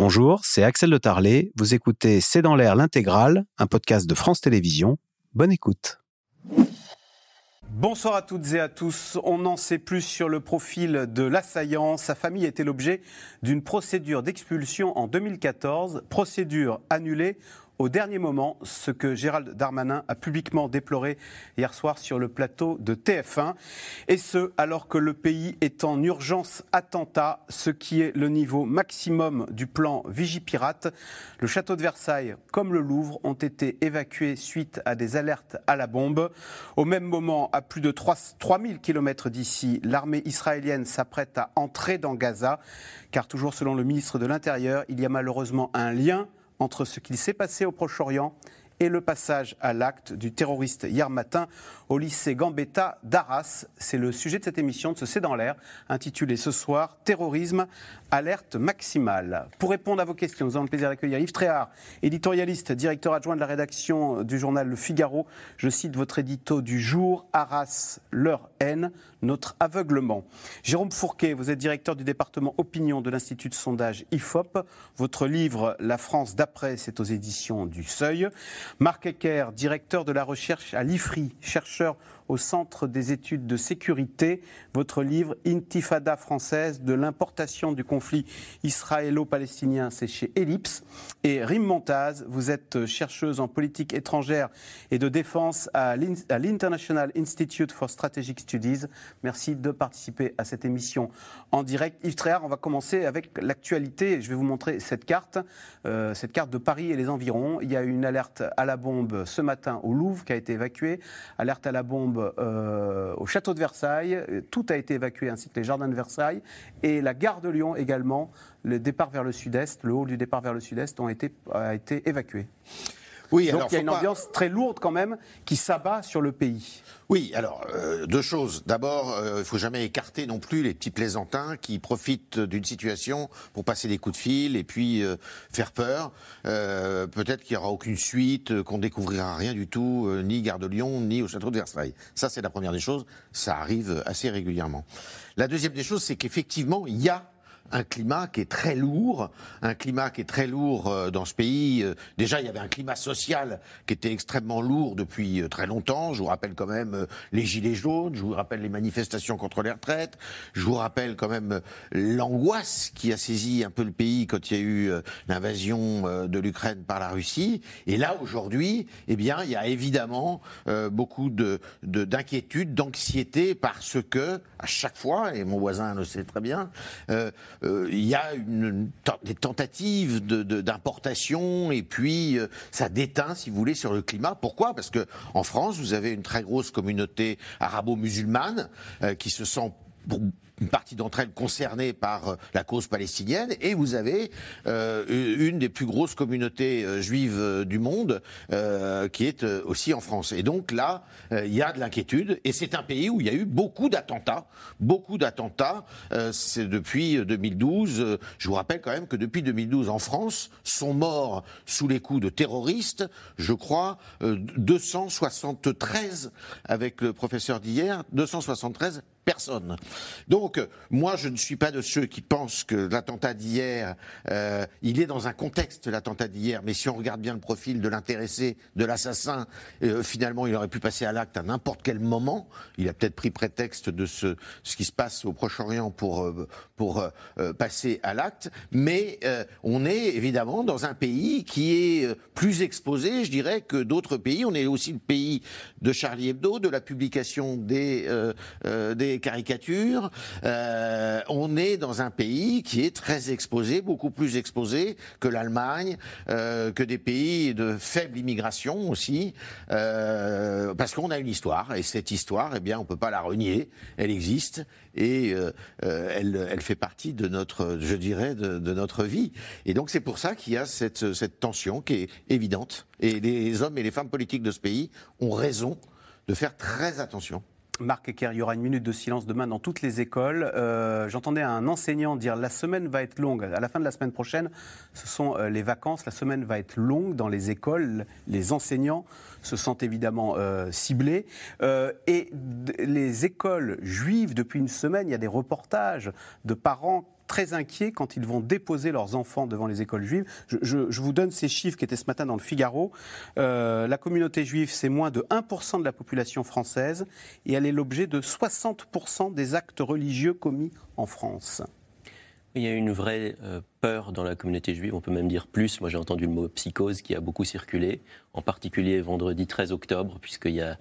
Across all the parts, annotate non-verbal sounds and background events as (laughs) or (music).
Bonjour, c'est Axel de Tarlet. Vous écoutez C'est dans l'air l'intégrale, un podcast de France Télévisions. Bonne écoute. Bonsoir à toutes et à tous. On n'en sait plus sur le profil de l'assaillant. Sa famille était l'objet d'une procédure d'expulsion en 2014, procédure annulée au dernier moment, ce que Gérald Darmanin a publiquement déploré hier soir sur le plateau de TF1, et ce alors que le pays est en urgence attentat, ce qui est le niveau maximum du plan Vigipirate. Le château de Versailles, comme le Louvre, ont été évacués suite à des alertes à la bombe. Au même moment, à plus de 3000 km d'ici, l'armée israélienne s'apprête à entrer dans Gaza, car toujours selon le ministre de l'Intérieur, il y a malheureusement un lien entre ce qu'il s'est passé au Proche-Orient et le passage à l'acte du terroriste hier matin au lycée Gambetta d'Arras. C'est le sujet de cette émission de ce C'est dans l'air, intitulée ce soir Terrorisme, alerte maximale. Pour répondre à vos questions, nous avons le plaisir d'accueillir Yves Tréhard, éditorialiste, directeur adjoint de la rédaction du journal Le Figaro. Je cite votre édito du jour Arras, leur haine, notre aveuglement. Jérôme Fourquet, vous êtes directeur du département opinion de l'Institut de sondage IFOP. Votre livre La France d'après, c'est aux éditions du Seuil. Marc Ecker, directeur de la recherche à l'IFRI, chercheur au Centre des études de sécurité, votre livre Intifada française de l'importation du conflit israélo-palestinien, c'est chez Ellipse. Et Rim Montaz, vous êtes chercheuse en politique étrangère et de défense à l'International Institute for Strategic Studies. Merci de participer à cette émission en direct. Yves Tréhard, on va commencer avec l'actualité. Je vais vous montrer cette carte, euh, cette carte de Paris et les environs. Il y a une alerte à la bombe ce matin au Louvre qui a été évacuée, alerte à la bombe euh, au château de Versailles. Tout a été évacué, ainsi que les jardins de Versailles. Et la gare de Lyon également, le départ vers le sud-est, le hall du départ vers le sud-est ont été, a été évacué. Oui, Donc il y a une ambiance très lourde quand même qui s'abat sur le pays. Oui, alors euh, deux choses. D'abord, euh, il ne faut jamais écarter non plus les petits plaisantins qui profitent d'une situation pour passer des coups de fil et puis euh, faire peur. Peut-être qu'il n'y aura aucune suite, qu'on découvrira rien du tout, ni Gare de Lyon, ni au château de Versailles. Ça, c'est la première des choses. Ça arrive assez régulièrement. La deuxième des choses, c'est qu'effectivement, il y a un climat qui est très lourd, un climat qui est très lourd euh, dans ce pays. Euh, déjà, il y avait un climat social qui était extrêmement lourd depuis euh, très longtemps. Je vous rappelle quand même les gilets jaunes, je vous rappelle les manifestations contre les retraites, je vous rappelle quand même l'angoisse qui a saisi un peu le pays quand il y a eu l'invasion de l'Ukraine par la Russie. Et là, aujourd'hui, eh bien, il y a évidemment beaucoup de d'inquiétude, d'anxiété parce que à chaque fois, et mon voisin le sait très bien, euh, il y a une, des tentatives d'importation et puis euh, ça déteint, si vous voulez, sur le climat. Pourquoi? Parce que en France, vous avez une très grosse communauté arabo-musulmane euh, qui se sent une partie d'entre elles concernées par euh, la cause palestinienne, et vous avez euh, une des plus grosses communautés euh, juives du monde qui est aussi en France. Et donc là, il y a de l'inquiétude, et c'est un pays où il y a eu beaucoup d'attentats, beaucoup d'attentats. c'est depuis 2012. je vous rappelle quand même que depuis 2012, en France, sont morts sous les coups de terroristes, je crois, 273 avec le professeur d'hier, 273 personnes. Donc, moi, je ne suis pas de ceux qui pensent que l'attentat d'hier, euh, il est dans un contexte, l'attentat d'hier, mais si on regarde bien le profil de l'intéressé, de l'assassin, euh, finalement, il aurait pu passer à l'acte à n'importe quel moment. Il a peut-être pris prétexte de ce, ce qui se passe au Proche-Orient pour, euh, passer à l'acte, mais on est évidemment dans un pays qui est plus exposé, je dirais, que d'autres pays. On est aussi le pays de Charlie Hebdo, de la publication des caricatures. Euh, on est dans un pays qui est très exposé, beaucoup plus exposé que l'Allemagne, euh, que des pays de faible immigration aussi, euh, parce qu'on a une histoire et cette histoire, eh bien, on peut pas la renier. Elle existe et elle, fait partie de notre, je dirais, de, notre vie. Et donc c'est pour ça qu'il y a cette tension qui est évidente. Et les hommes et les femmes politiques de ce pays ont raison de faire très attention. Marc Ecker, il y aura une minute de silence demain dans toutes les écoles. Euh, j'entendais un enseignant dire la semaine va être longue. À la fin de la semaine prochaine, ce sont euh, les vacances. La semaine va être longue dans les écoles. Les enseignants se sentent évidemment euh, ciblés. et les écoles juives, depuis une semaine, il y a des reportages de parents très inquiets quand ils vont déposer leurs enfants devant les écoles juives. Je, vous donne ces chiffres qui étaient ce matin dans le Figaro. Euh, la communauté juive, c'est moins de 1% de la population française et elle est l'objet de 60% des actes religieux commis en France. Il y a une vraie euh, peur dans la communauté juive, on peut même dire plus. Moi j'ai entendu le mot psychose qui a beaucoup circulé, en particulier vendredi 13 octobre, puisqu'il y a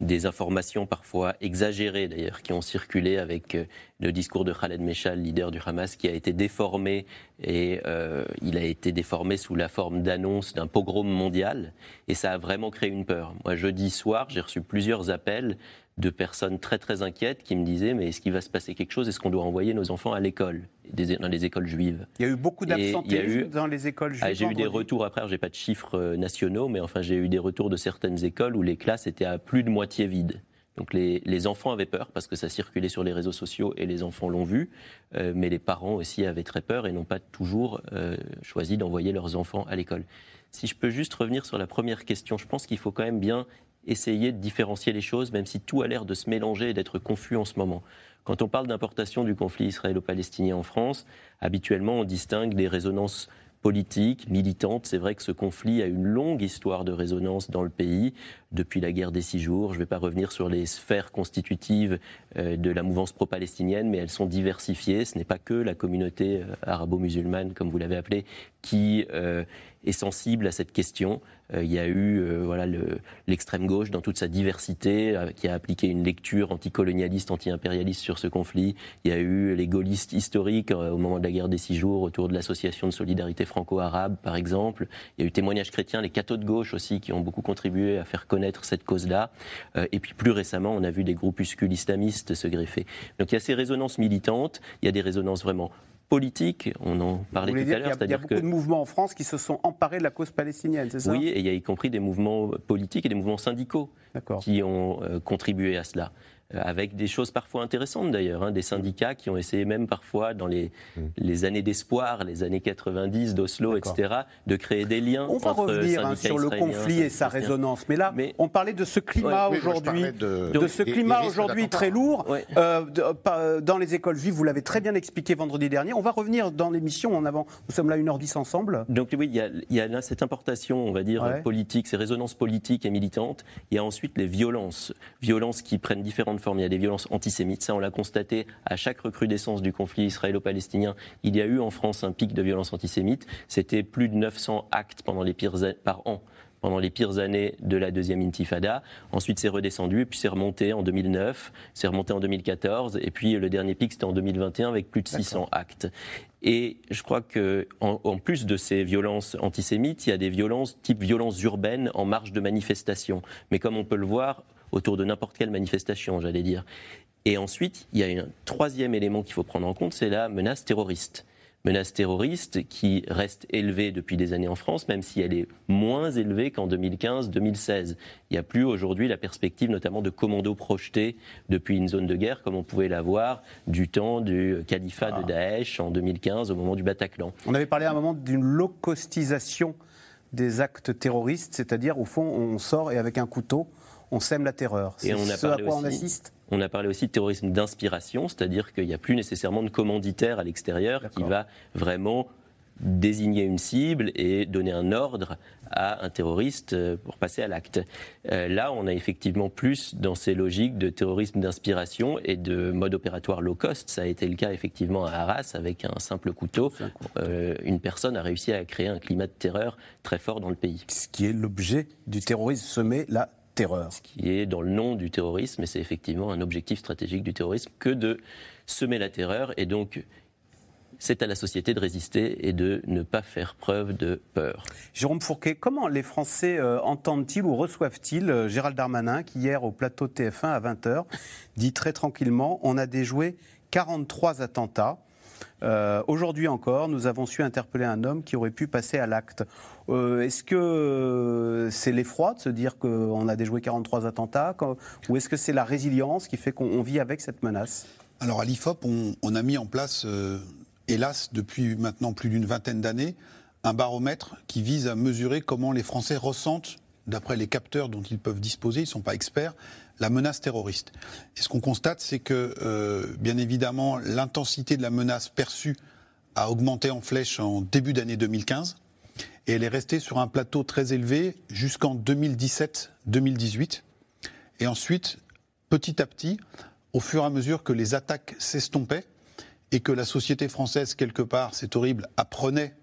des informations parfois exagérées d'ailleurs qui ont circulé avec euh, le discours de Khaled Meshal, leader du Hamas, qui a été déformé et euh, il a été déformé sous la forme d'annonce d'un pogrom mondial et ça a vraiment créé une peur. Moi jeudi soir j'ai reçu plusieurs appels de personnes très très inquiètes qui me disaient mais est-ce qu'il va se passer quelque chose? Est-ce qu'on doit envoyer nos enfants à l'école, dans les écoles juives? Il y a eu beaucoup d'absentéisme dans les écoles juives. Ah, j'ai eu des retours après, j'ai pas de chiffres euh, nationaux, mais enfin j'ai eu des retours de certaines écoles où les classes étaient à plus de moitié vides. Donc les, les, enfants avaient peur parce que ça circulait sur les réseaux sociaux et les enfants l'ont vu, euh, mais les parents aussi avaient très peur et n'ont pas toujours euh, choisi d'envoyer leurs enfants à l'école. Si je peux juste revenir sur la première question, je pense qu'il faut quand même bien essayer de différencier les choses, même si tout a l'air de se mélanger et d'être confus en ce moment. Quand on parle d'importation du conflit israélo-palestinien en France, habituellement on distingue des résonances politiques, militantes. C'est vrai que ce conflit a une longue histoire de résonance dans le pays depuis la guerre des six jours. Je ne vais pas revenir sur les sphères constitutives euh, de la mouvance pro-palestinienne, mais elles sont diversifiées. Ce n'est pas que la communauté euh, arabo-musulmane, comme vous l'avez appelée, qui euh, est sensible à cette question. il y a eu voilà l'extrême gauche dans toute sa diversité qui a appliqué une lecture anticolonialiste, anti-impérialiste sur ce conflit. Il y a eu les gaullistes historiques au moment de la guerre des six jours autour de l'association de solidarité franco-arabe, par exemple. Il y a eu témoignages chrétiens, les cathos de gauche aussi, qui ont beaucoup contribué à faire connaître cette cause-là. Euh, et puis plus récemment, on a vu des groupuscules islamistes se greffer. Donc il y a ces résonances militantes, il y a des résonances vraiment politiques, on en parlait tout à l'heure. Il y a, beaucoup de mouvements en France qui se sont emparés de la cause palestinienne, c'est ça? Oui, et il y a y compris des mouvements politiques et des mouvements syndicaux qui ont euh, contribué à cela. Euh, avec des choses parfois intéressantes d'ailleurs, hein, des syndicats qui ont essayé même parfois dans les, mm. les années d'espoir, les années 90 d'Oslo, etc., de créer des liens. On va revenir hein, sur le conflit et sa résonance, mais là, on parlait de ce climat aujourd'hui, de, ce climat aujourd'hui très lourd euh, dans les écoles juives. Vous l'avez très bien expliqué vendredi dernier. On va revenir dans l'émission en avant. Nous sommes là 1h10 ensemble. Donc oui, il y a, là cette importation, on va dire, politique, ces résonances politiques et militantes. Il y a ensuite les violences, violences qui prennent différentes Il y a des violences antisémites. Ça, on l'a constaté à chaque recrudescence du conflit israélo-palestinien. Il y a eu en France un pic de violences antisémites. C'était plus de 900 actes pendant les pires par an pendant les pires années de la deuxième intifada. Ensuite, c'est redescendu, et puis c'est remonté en 2009, c'est remonté en 2014, et puis le dernier pic, c'était en 2021 avec plus de 600 actes. Et je crois que, en, plus de ces violences antisémites, il y a des violences type violences urbaines en marge de manifestation. Mais comme on peut le voir, autour de n'importe quelle manifestation, j'allais dire. Et ensuite, il y a un troisième élément qu'il faut prendre en compte, c'est la menace terroriste. Menace terroriste qui reste élevée depuis des années en France, même si elle est moins élevée qu'en 2015-2016. Il n'y a plus aujourd'hui la perspective notamment de commandos projetés depuis une zone de guerre, comme on pouvait l'avoir du temps du califat de ah. Daesh en 2015 au moment du Bataclan. On avait parlé à un moment d'une low-costisation des actes terroristes, c'est-à-dire au fond on sort et avec un couteau on sème la terreur. C'est ce à quoi on assiste on a parlé aussi de terrorisme d'inspiration, c'est-à-dire qu'il n'y a plus nécessairement de commanditaire à l'extérieur qui va vraiment désigner une cible et donner un ordre à un terroriste euh, pour passer à l'acte. Euh, là, on a effectivement plus dans ces logiques de terrorisme d'inspiration et de mode opératoire low cost. Ça a été le cas effectivement à Arras avec un simple couteau. Euh, une personne a réussi à créer un climat de terreur très fort dans le pays. Ce qui est l'objet du terrorisme semé là terreur. Ce qui est dans le nom du terrorisme, et c'est effectivement un objectif stratégique du terrorisme que de semer la terreur. Et donc, c'est à la société de résister et de ne pas faire preuve de peur. Jérôme Fourquet, comment les Français euh, entendent-ils ou reçoivent-ils euh, Gérald Darmanin qui hier au plateau TF1 à 20h dit très tranquillement on a déjoué 43 attentats. Euh, aujourd'hui encore, nous avons su interpeller un homme qui aurait pu passer à l'acte. Euh, est-ce que euh, c'est l'effroi de se dire qu'on a déjoué 43 attentats Ou est-ce que c'est la résilience qui fait qu'on vit avec cette menace? Alors à l'IFOP, on, a mis en place, hélas, depuis maintenant plus d'une vingtaine d'années, un baromètre qui vise à mesurer comment les Français ressentent, d'après les capteurs dont ils peuvent disposer, ils ne sont pas experts, la menace terroriste. Et ce qu'on constate, c'est que, euh, bien évidemment, l'intensité de la menace perçue a augmenté en flèche en début d'année 2015, et elle est restée sur un plateau très élevé jusqu'en 2017-2018. Et ensuite, petit à petit, au fur et à mesure que les attaques s'estompaient et que la société française, quelque part, c'est horrible, apprenait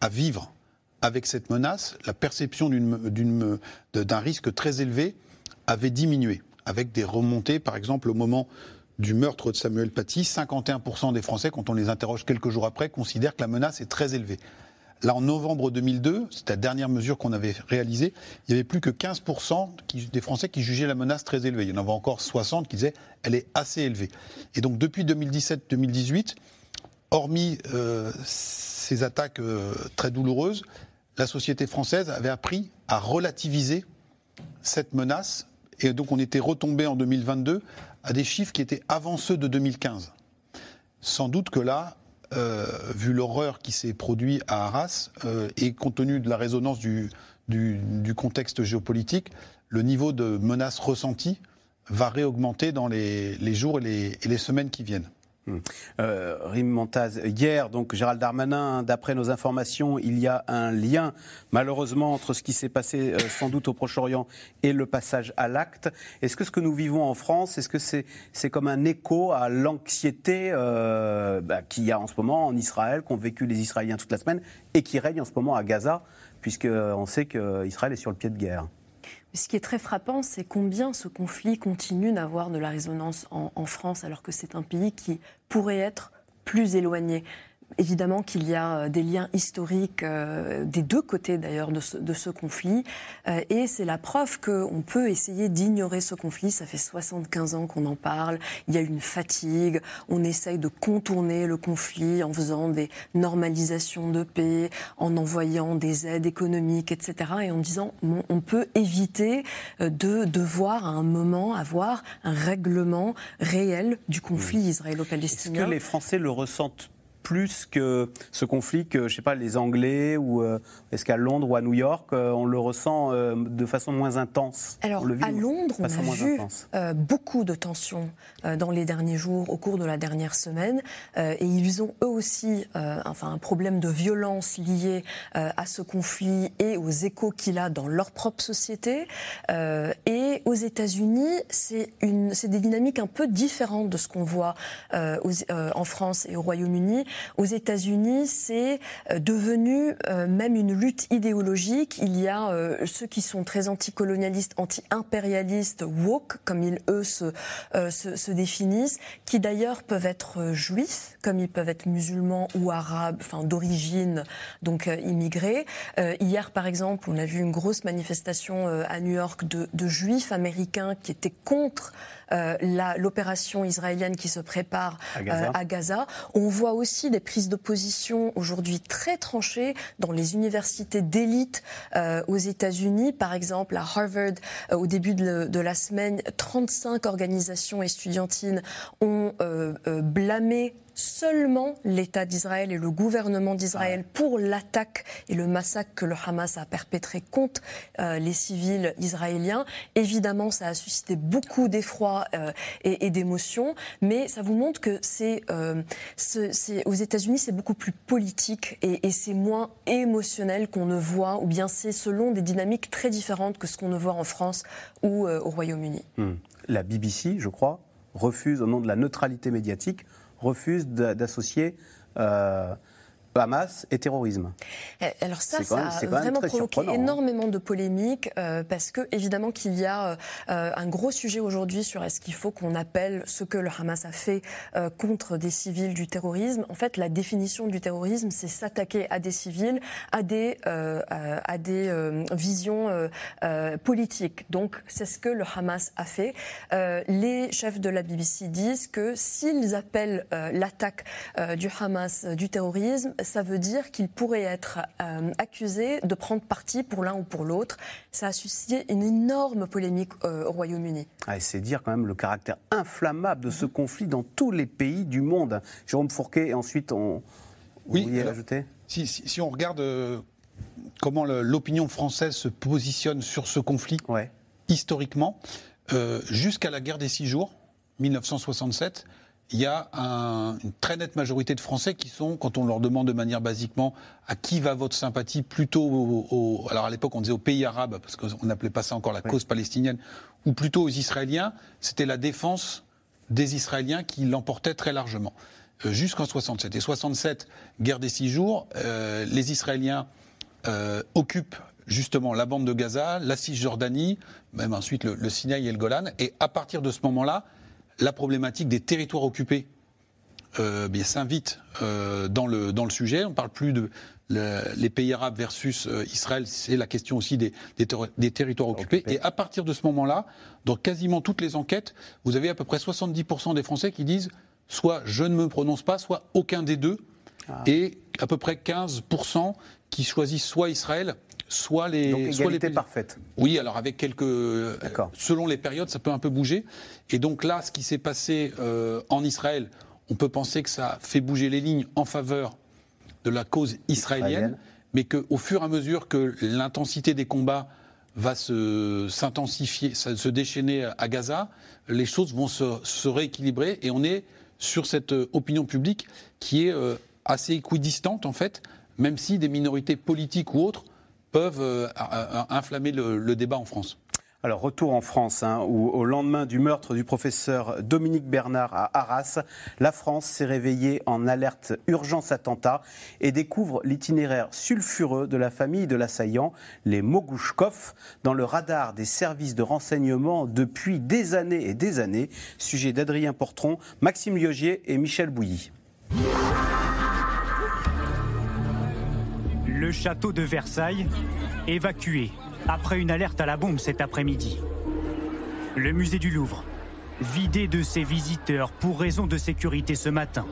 à vivre avec cette menace, la perception d'un risque très élevé avait diminué, avec des remontées, par exemple, au moment du meurtre de Samuel Paty, 51% des Français, quand on les interroge quelques jours après, considèrent que la menace est très élevée. Là, en novembre 2002, c'est la dernière mesure qu'on avait réalisée, il n'y avait plus que 15% des Français qui jugeaient la menace très élevée. Il y en avait encore 60 qui disaient elle est assez élevée. Et donc depuis 2017-2018, hormis euh, ces attaques euh, très douloureuses, la société française avait appris à relativiser cette menace. Et donc on était retombé en 2022 à des chiffres qui étaient avant ceux de 2015. Sans doute que là, euh, vu l'horreur qui s'est produite à Arras, euh, et compte tenu de la résonance du, contexte géopolitique, le niveau de menace ressentie va réaugmenter dans les, jours et les semaines qui viennent. Euh, Rim Montaz, hier, donc Gérald Darmanin, d'après nos informations, il y a un lien, malheureusement, entre ce qui s'est passé euh, sans doute au Proche-Orient et le passage à l'acte. Est-ce que ce que nous vivons en France, est-ce que c'est comme un écho à l'anxiété euh, bah, qu'il y a en ce moment en Israël, qu'ont vécu les Israéliens toute la semaine et qui règne en ce moment à Gaza, puisqu'on sait qu'Israël est sur le pied de guerre? Ce qui est très frappant, c'est combien ce conflit continue d'avoir de la résonance en, France, alors que c'est un pays qui pourrait être plus éloigné évidemment qu'il y a euh, des liens historiques euh, des deux côtés d'ailleurs de, ce, conflit. Euh, et c'est la preuve qu'on peut essayer d'ignorer ce conflit. Ça fait 75 ans qu'on en parle. Il y a une fatigue. On essaye de contourner le conflit en faisant des normalisations de paix, en envoyant des aides économiques, etc. Et en disant on peut éviter de devoir à un moment avoir un règlement réel du conflit israélo-palestinien. Est-ce que les Français le ressentent plus que ce conflit que, je sais pas, les Anglais ou euh, est-ce qu'à Londres ou à New York, euh, on le ressent euh, de façon moins intense Alors, à Londres, on a vu beaucoup de tensions dans les derniers jours, au cours de la dernière semaine, et ils ont eux aussi enfin, un problème de violence lié à ce conflit et aux échos qu'il a dans leur propre société. et aux États-Unis, c'est des dynamiques un peu différentes de ce qu'on voit en France et au Royaume-Uni aux États-Unis, c'est euh, devenu euh, même une lutte idéologique. Il y a euh, ceux qui sont très anticolonialistes, anti-impérialistes, woke, comme ils, eux, se, se, définissent, qui d'ailleurs peuvent être juifs, comme ils peuvent être musulmans ou arabes, enfin d'origine, donc immigrés. hier, par exemple, on a vu une grosse manifestation à New York de, de juifs américains qui étaient contre euh, l'opération israélienne qui se prépare euh, à Gaza. On voit aussi des prises d'opposition aujourd'hui très tranchées dans les universités d'élite euh, aux États-Unis. Par exemple, à Harvard, au début de, de, la semaine, 35 organisations estudiantines ont blâmé seulement l'État d'Israël et le gouvernement d'Israël pour l'attaque et le massacre que le Hamas a perpétré contre euh, les civils israéliens. Évidemment, ça a suscité beaucoup d'effroi euh, et, d'émotions, mais ça vous montre que c'est euh, aux États-Unis, c'est beaucoup plus politique et, et c'est moins émotionnel qu'on ne voit, ou bien c'est selon des dynamiques très différentes que ce qu'on ne voit en France ou au Royaume-Uni. Hmm. La BBC, je crois, refuse au nom de la neutralité médiatique refuse d'associer euh, Hamas et terrorisme. Eh, alors ça, ça a vraiment provoqué hein. énormément de polémiques euh, parce que évidemment qu'il y a euh, un gros sujet aujourd'hui sur est-ce qu'il faut qu'on appelle ce que le Hamas a fait euh, contre des civils du terrorisme. En fait, la définition du terrorisme, c'est s'attaquer à des civils, à des à des visions politiques. Donc c'est ce que le Hamas a fait. les chefs de la BBC disent que s'ils appellent l'attaque du Hamas du terrorisme, ça veut dire qu'il pourrait être euh, accusé de prendre parti pour l'un ou pour l'autre. Ça a suscité une énorme polémique euh, au Royaume-Uni. Ah, c'est dire quand même le caractère inflammable de ce conflit dans tous les pays du monde. Jérôme Fourquet, et ensuite on. Oui, vous ajouter si, si, on regarde euh, comment l'opinion française se positionne sur ce conflit, historiquement, Jusqu'à la guerre des six jours, 1967, il y a une très nette majorité de Français qui sont, quand on leur demande de manière basiquement à qui va votre sympathie, plutôt au, alors à l'époque on disait aux pays arabes, parce qu'on n'appelait pas ça encore la cause palestinienne, ou plutôt aux Israéliens, c'était la défense des Israéliens qui l'emportait très largement. Euh, jusqu'en 67. Et 67, guerre des six jours, euh, les Israéliens euh, occupent justement la bande de Gaza, la Cisjordanie, même ensuite le, le Sinaï et le Golan. Et à partir de ce moment-là, la problématique des territoires occupés euh, s'invite euh, dans, le, dans le sujet. On ne parle plus de les pays arabes versus euh, Israël, c'est la question aussi des, des, territoires occupés. Et à partir de ce moment-là, dans quasiment toutes les enquêtes, vous avez à peu près 70% des Français qui disent soit je ne me prononce pas, soit aucun des deux. Ah. Et à peu près 15% qui choisissent soit Israël, soit les. Donc soit les parfaite. Oui, alors avec quelques. Selon les périodes, ça peut un peu bouger. Et donc là, ce qui s'est passé euh, en Israël, on peut penser que ça fait bouger les lignes en faveur de la cause israélienne, mais qu'au fur et à mesure que l'intensité des combats va s'intensifier, se, déchaîner à Gaza, les choses vont se, rééquilibrer et on est sur cette euh, opinion publique qui est euh, assez équidistante en fait, même si des minorités politiques ou autres peuvent euh, inflammer le, débat en France. Alors, retour en France, hein, où au lendemain du meurtre du professeur Dominique Bernard à Arras, la France s'est réveillée en alerte urgence attentat et découvre l'itinéraire sulfureux de la famille de l'assaillant, les Mogouchkov, dans le radar des services de renseignement depuis des années et des années. Sujet d'Adrien Portron, Maxime Liogier et Michel Bouilly. Le château de Versailles, évacué après une alerte à la bombe cet après-midi. Le musée du Louvre, vidé de ses visiteurs pour raison de sécurité ce matin.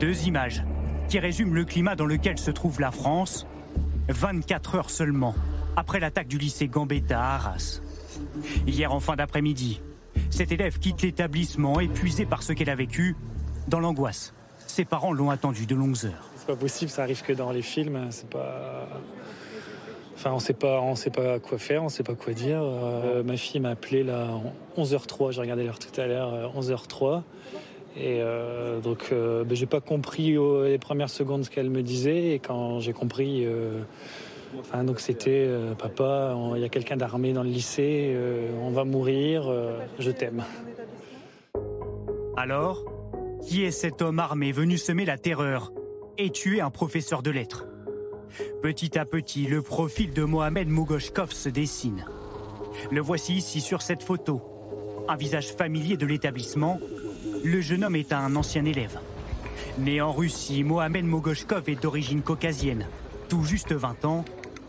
Deux images qui résument le climat dans lequel se trouve la France, 24 heures seulement après l'attaque du lycée Gambetta à Arras. Hier en fin d'après-midi, cet élève quitte l'établissement épuisé par ce qu'elle a vécu, dans l'angoisse. Ses parents l'ont attendu de longues heures pas possible, ça arrive que dans les films. C'est pas. Enfin, on sait pas, on sait pas quoi faire, on sait pas quoi dire. Euh, ma fille m'a appelé là 11h03, j'ai regardé l'heure tout à l'heure, 11h03. Euh, et euh, donc, ben, j'ai pas compris les premières secondes ce qu'elle me disait. Et quand j'ai compris, enfin, donc c'était papa, il y a quelqu'un d'armé dans le lycée, on va mourir, je t'aime. Alors, qui est cet homme armé venu semer la terreur? Et tuer un professeur de lettres. Petit à petit, le profil de Mohamed Mougoshkov se dessine. Le voici ici sur cette photo. Un visage familier de l'établissement, le jeune homme est un ancien élève. Né en Russie, Mohamed Mogoshkov est d'origine caucasienne, tout juste 20 ans,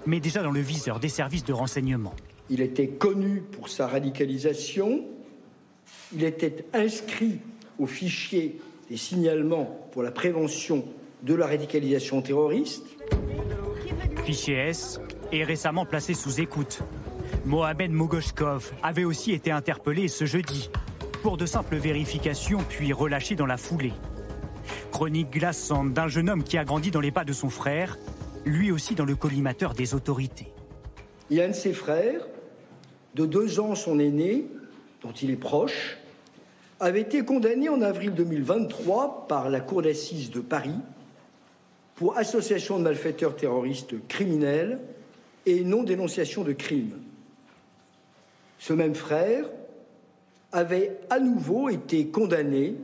mais déjà dans le viseur des services de renseignement. Il était connu pour sa radicalisation, il était inscrit au fichier des signalements pour la prévention de la radicalisation terroriste. Fichier S est récemment placé sous écoute. Mohamed Mogoshkov avait aussi été interpellé ce jeudi pour de simples vérifications puis relâché dans la foulée. Chronique glaçante d'un jeune homme qui a grandi dans les pas de son frère, lui aussi dans le collimateur des autorités. Il y a un de ses frères, de deux ans son aîné, dont il est proche, avait été condamné en avril 2023 par la Cour d'assises de Paris pour association de malfaiteurs terroristes criminels et non-dénonciation de crimes. Ce même frère avait à nouveau été condamné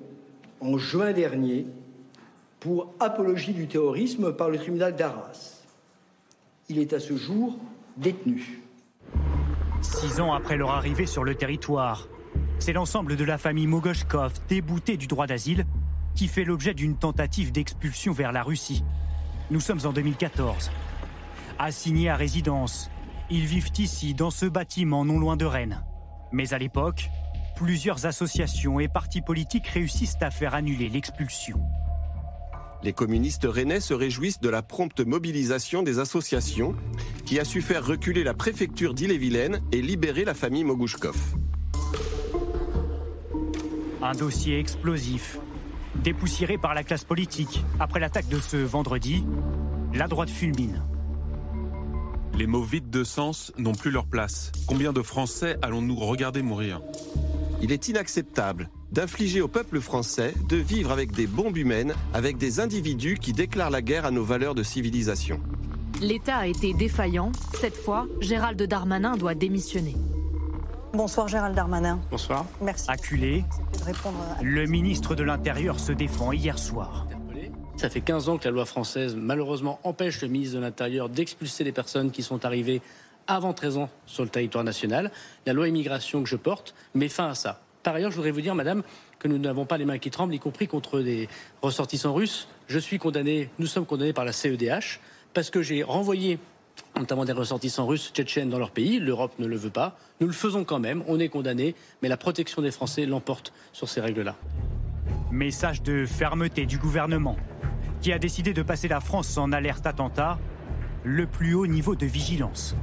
en juin dernier pour apologie du terrorisme par le tribunal d'Arras. Il est à ce jour détenu. Six ans après leur arrivée sur le territoire, c'est l'ensemble de la famille Mogoshkov, déboutée du droit d'asile, qui fait l'objet d'une tentative d'expulsion vers la Russie. Nous sommes en 2014. Assignés à résidence, ils vivent ici, dans ce bâtiment non loin de Rennes. Mais à l'époque, plusieurs associations et partis politiques réussissent à faire annuler l'expulsion. Les communistes rennais se réjouissent de la prompte mobilisation des associations qui a su faire reculer la préfecture d'Ille-et-Vilaine et libérer la famille Mogouchkov. Un dossier explosif Dépoussiérée par la classe politique après l'attaque de ce vendredi, la droite fulmine. Les mots vides de sens n'ont plus leur place. Combien de Français allons-nous regarder mourir Il est inacceptable d'infliger au peuple français de vivre avec des bombes humaines, avec des individus qui déclarent la guerre à nos valeurs de civilisation. L'État a été défaillant. Cette fois, Gérald Darmanin doit démissionner. Bonsoir Gérald Darmanin. Bonsoir. Merci. Acculé, le ministre de l'Intérieur se défend hier soir. Ça fait 15 ans que la loi française, malheureusement, empêche le ministre de l'Intérieur d'expulser les personnes qui sont arrivées avant 13 ans sur le territoire national. La loi immigration que je porte met fin à ça. Par ailleurs, je voudrais vous dire, madame, que nous n'avons pas les mains qui tremblent, y compris contre des ressortissants russes. Je suis condamné, nous sommes condamnés par la CEDH, parce que j'ai renvoyé notamment des ressortissants russes tchétchènes dans leur pays. L'Europe ne le veut pas. Nous le faisons quand même, on est condamné, mais la protection des Français l'emporte sur ces règles-là. Message de fermeté du gouvernement, qui a décidé de passer la France en alerte attentat, le plus haut niveau de vigilance.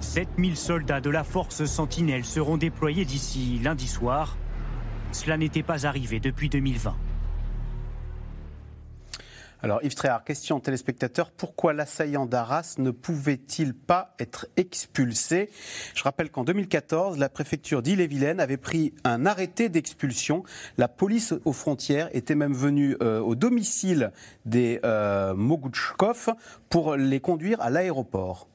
7000 soldats de la force Sentinelle seront déployés d'ici lundi soir. Cela n'était pas arrivé depuis 2020. Alors Yves Tréhard, question téléspectateur, pourquoi l'assaillant d'Arras ne pouvait-il pas être expulsé? Je rappelle qu'en 2014, la préfecture d'Ille-et-Vilaine avait pris un arrêté d'expulsion. La police aux frontières était même venue euh, au domicile des euh, pour les conduire à l'aéroport.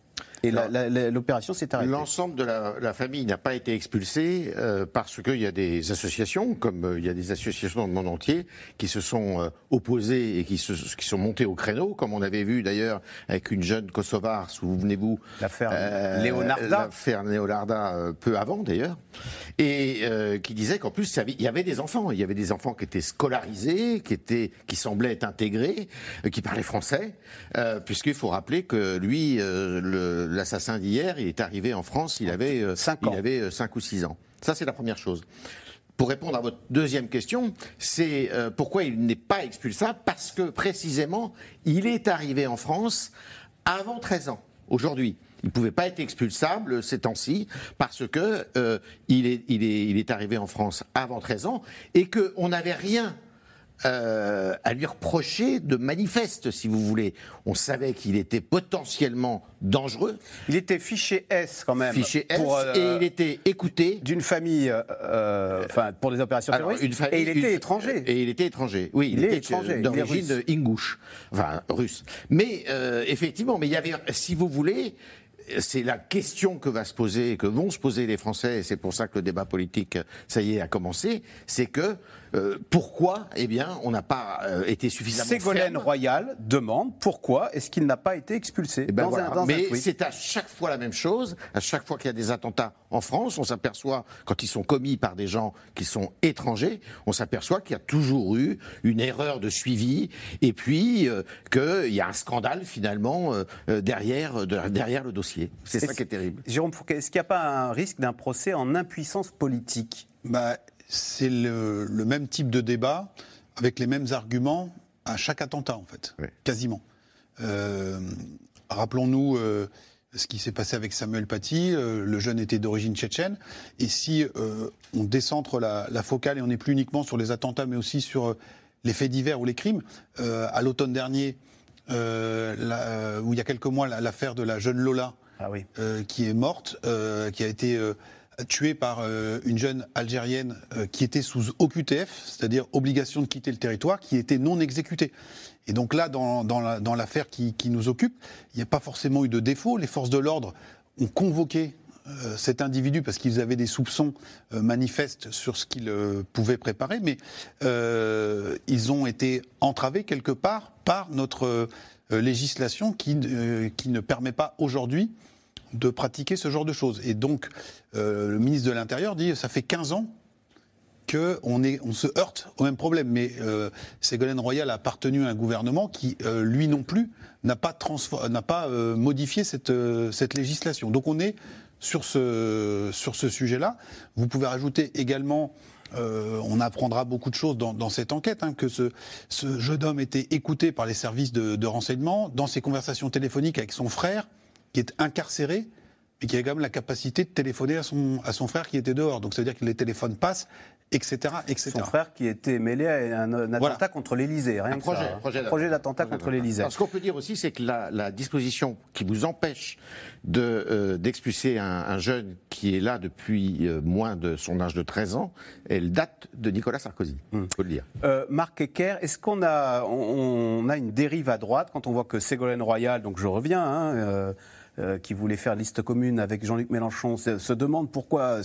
Et l'opération s'est arrêtée. L'ensemble de la, famille n'a pas été expulsée euh, parce qu'il y a des associations, comme euh, il y a des associations dans le monde entier, qui se sont euh, opposées et qui, se, qui sont montées au créneau, comme on avait vu d'ailleurs avec une jeune Kosovare, souvenez-vous. L'affaire Léonarda. L'affaire Léonarda, peu avant d'ailleurs. Et qui disait qu'en plus, il y avait des enfants. Il y avait des enfants qui étaient scolarisés, qui, étaient, qui semblaient être intégrés, qui parlaient français, puisqu'il faut rappeler que lui, le l'assassin d'hier, il est arrivé en France, il avait 5 il avait 5 ou 6 ans. Ça, c'est la première chose. Pour répondre à votre deuxième question, c'est euh, pourquoi il n'est pas expulsable Parce que précisément, il est arrivé en France avant 13 ans, aujourd'hui. Il ne pouvait pas être expulsable ces temps-ci parce que euh, il, est, il, est, il est arrivé en France avant 13 ans et qu'on n'avait rien euh, à lui reprocher de manifeste, si vous voulez. On savait qu'il était potentiellement dangereux. Il était fiché S quand même. Fiché S euh, et il était écouté. D'une famille, euh, enfin pour des opérations terroristes. Une famille, et il était étranger. Et il était étranger. Oui, il, était étranger. D'origine ingouche, enfin russe. Mais effectivement, mais il y avait, si vous voulez, c'est la question que va se poser, que vont se poser les Français, et c'est pour ça que le débat politique, ça y est, a commencé, c'est que euh, pourquoi, eh bien, on n'a pas euh, été suffisamment Ségolène Royal demande pourquoi est-ce qu'il n'a pas été expulsé eh ben Mais c'est à chaque fois la même chose. À chaque fois qu'il y a des attentats en France, on s'aperçoit, quand ils sont commis par des gens qui sont étrangers, on s'aperçoit qu'il y a toujours eu une erreur de suivi et puis euh, qu'il y a un scandale finalement derrière, derrière le dossier. C'est ça qui est terrible. Jérôme Fouquet, est-ce qu'il n'y a pas un risque d'un procès en impuissance politique? Bah, c'est le, même type de débat avec les mêmes arguments à chaque attentat, en fait, quasiment. Euh, rappelons-nous euh, ce qui s'est passé avec Samuel Paty. Euh, le jeune était d'origine tchétchène. Et si on décentre la, focale et on n'est plus uniquement sur les attentats, mais aussi sur les faits divers ou les crimes, à l'automne dernier, où il y a quelques mois, l'affaire de la jeune Lola, ah qui est morte, qui a été tué par euh, une jeune Algérienne euh, qui était sous OQTF, c'est-à-dire obligation de quitter le territoire, qui était non exécutée. Et donc là, dans, l'affaire qui, nous occupe, il n'y a pas forcément eu de défaut. Les forces de l'ordre ont convoqué euh, cet individu parce qu'ils avaient des soupçons manifestes sur ce qu'il pouvait préparer, mais ils ont été entravés quelque part par notre législation qui ne permet pas aujourd'hui de pratiquer ce genre de choses. Et donc, euh, le ministre de l'Intérieur dit ça fait 15 ans qu'on on se heurte au même problème. Mais euh, Ségolène Royal a appartenu à un gouvernement qui, euh, lui non plus, n'a pas, modifié cette, législation. Donc on est sur ce, sujet-là. Vous pouvez rajouter également on apprendra beaucoup de choses dans, cette enquête, hein, que ce, jeune homme était écouté par les services de renseignement dans ses conversations téléphoniques avec son frère, qui est incarcéré mais qui avait quand même la capacité de téléphoner à son, à son frère qui était dehors. Donc ça veut dire que les téléphones passent, etc. etc. Son frère qui était mêlé à un, attentat contre l'Élysée, rien un que projet, ça. Projet, projet d'attentat contre l'Élysée. Ce qu'on peut dire aussi, c'est que la, la, disposition qui vous empêche de, euh, d'expulser un, un, jeune qui est là depuis euh, moins de son âge de 13 ans, elle date de Nicolas Sarkozy, il hmm. faut le dire. Euh, Marc Ecker, est-ce qu'on a, on, on, a une dérive à droite quand on voit que Ségolène Royal, donc je reviens, hein, euh, qui voulait faire liste commune avec Jean-Luc Mélenchon se, demande pourquoi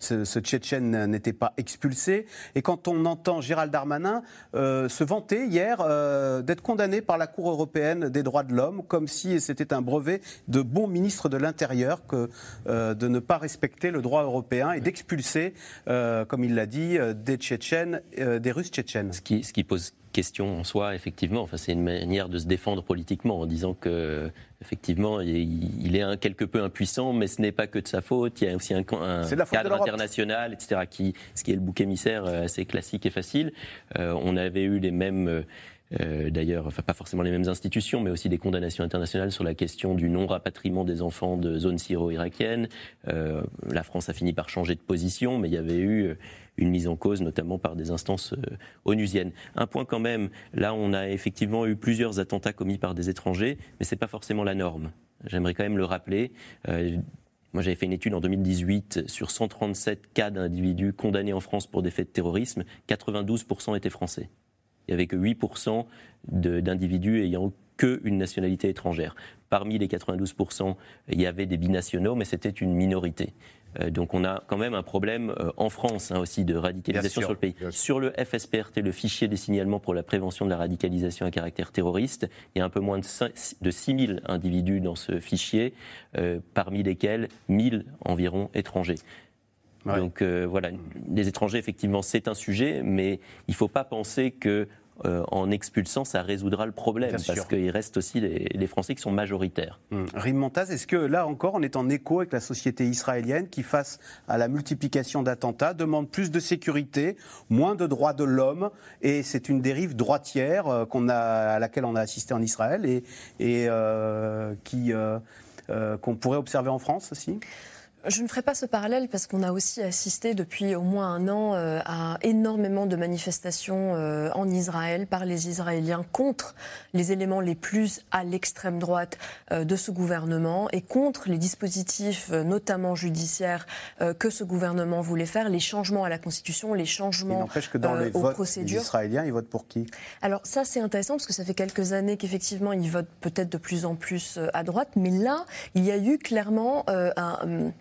ce, Tchétchène n'était pas expulsé. Et quand on entend Gérald Darmanin euh, se vanter hier euh, d'être condamné par la Cour européenne des droits de l'homme, comme si c'était un brevet de bon ministre de l'Intérieur que de ne pas respecter le droit européen et d'expulser, comme il l'a dit, des Tchétchènes, des Russes tchétchènes. Ce question en soi, effectivement. Enfin, c'est une manière de se défendre politiquement en disant que, effectivement, il est un quelque peu impuissant, mais ce n'est pas que de sa faute. Il y a aussi un, un cadre international, etc., qui, ce qui est le bouc émissaire euh, assez classique et facile. Euh, on avait eu les mêmes. Euh, euh, d'ailleurs, enfin pas forcément les mêmes institutions, mais aussi des condamnations internationales sur la question du non-rapatriement des enfants de zones syro-irakiennes. Euh, la France a fini par changer de position, mais il y avait eu une mise en cause, notamment par des instances euh, onusiennes. Un point quand même, là on a effectivement eu plusieurs attentats commis par des étrangers, mais ce n'est pas forcément la norme. J'aimerais quand même le rappeler. Euh, moi, j'avais fait une étude en 2018 sur 137 cas d'individus condamnés en France pour des faits de terrorisme. 92% étaient français. Il n'y avait que 8% d'individus ayant qu'une nationalité étrangère. Parmi les 92%, il y avait des binationaux, mais c'était une minorité. Euh, donc on a quand même un problème euh, en France hein, aussi de radicalisation sur le pays. Sur le FSPRT, le fichier des signalements pour la prévention de la radicalisation à caractère terroriste, il y a un peu moins de, 5, de 6 individus dans ce fichier, euh, parmi lesquels 1000 environ étrangers. Donc voilà, les étrangers, effectivement, c'est un sujet, mais il ne faut pas penser que euh, en expulsant, ça résoudra le problème, parce qu'il reste aussi les, Français qui sont majoritaires. Hum. Rim Montaz, est-ce que là encore, on est en écho avec la société israélienne qui, face à la multiplication d'attentats, demande plus de sécurité, moins de droits de l'homme, et c'est une dérive droitière euh, qu'on a, à laquelle on a assisté en Israël et, et euh, qui, qu'on pourrait observer en France aussi? Je ne ferai pas ce parallèle parce qu'on a aussi assisté depuis au moins un an euh, à énormément de manifestations euh, en Israël par les Israéliens contre les éléments les plus à l'extrême droite euh, de ce gouvernement et contre les dispositifs, notamment judiciaires, que ce gouvernement voulait faire, les changements à la Constitution, les changements que dans les aux votes procédures. Les Israéliens, ils votent pour qui? Alors ça, c'est intéressant parce que ça fait quelques années qu'effectivement, ils votent peut-être de plus en plus à droite, mais là, il y a eu clairement un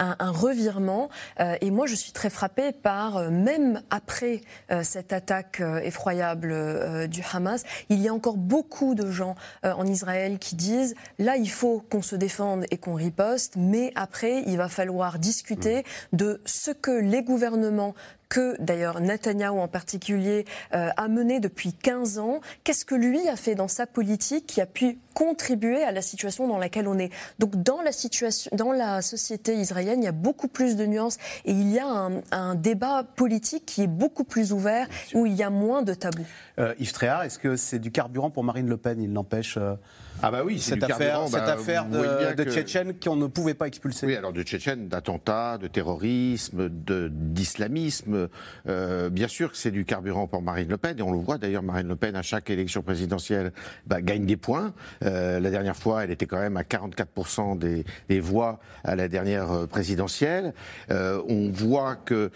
un, revirement. Euh, et moi, je suis très frappée par, euh, même après euh, cette attaque effroyable du Hamas, il y a encore beaucoup de gens en Israël qui disent, là, il faut qu'on se défende et qu'on riposte, mais après, il va falloir discuter mmh. de ce que les gouvernements que d'ailleurs Netanyahou en particulier euh, a mené depuis 15 ans. Qu'est-ce que lui a fait dans sa politique qui a pu contribuer à la situation dans laquelle on est? Donc dans la situation, dans la société israélienne, il y a beaucoup plus de nuances et il y a un, un débat politique qui est beaucoup plus ouvert où il y a moins de tabous. Euh, Yves Tréhard, est-ce que c'est du carburant pour Marine Le Pen? Il n'empêche. Euh, ah bah oui, cette affaire, cette bah, affaire de, de Tchétchènes qu'on ne pouvait pas expulser. Oui, alors de Tchétchènes, d'attentats, de terrorisme, d'islamisme. Euh, bien sûr que c'est du carburant pour Marine Le Pen, et on le voit d'ailleurs, Marine Le Pen, à chaque élection présidentielle, bah, gagne des points. Euh, la dernière fois, elle était quand même à 44% des, des, voix à la dernière euh, présidentielle. Euh, on voit que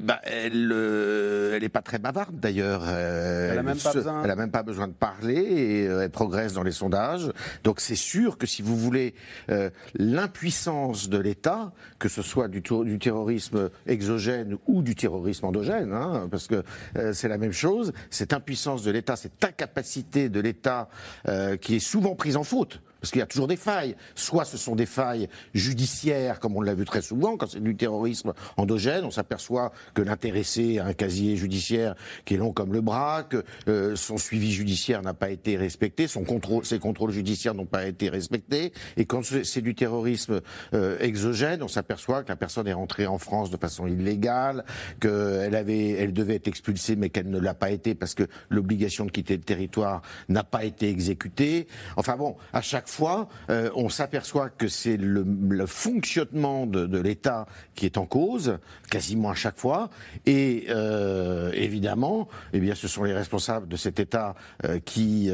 bah, elle, elle est pas très bavarde d'ailleurs. elle, n'a même, même, pas besoin de parler et elle progresse dans les sondages. Donc c'est sûr que si vous voulez euh, l'impuissance de l'État, que ce soit du, du, terrorisme exogène ou du terrorisme endogène, hein, parce que euh, c'est la même chose, cette impuissance de l'État, cette incapacité de l'État euh, qui est souvent prise en faute parce qu'il y a toujours des failles. Soit ce sont des failles judiciaires, comme on l'a vu très souvent, quand c'est du terrorisme endogène, on s'aperçoit que l'intéressé a un casier judiciaire qui est long comme le bras, que euh, son suivi judiciaire n'a pas été respecté, son contrôle, ses contrôles judiciaires n'ont pas été respectés. Et quand c'est du terrorisme euh, exogène, on s'aperçoit que la personne est rentrée en France de façon illégale, qu'elle elle devait être expulsée, mais qu'elle ne l'a pas été parce que l'obligation de quitter le territoire n'a pas été exécutée. Enfin bon, à chaque fois, euh, on s'aperçoit que c'est le, fonctionnement de, l'État qui est en cause, quasiment à chaque fois. Et euh, évidemment, eh bien, ce sont les responsables de cet État euh, qui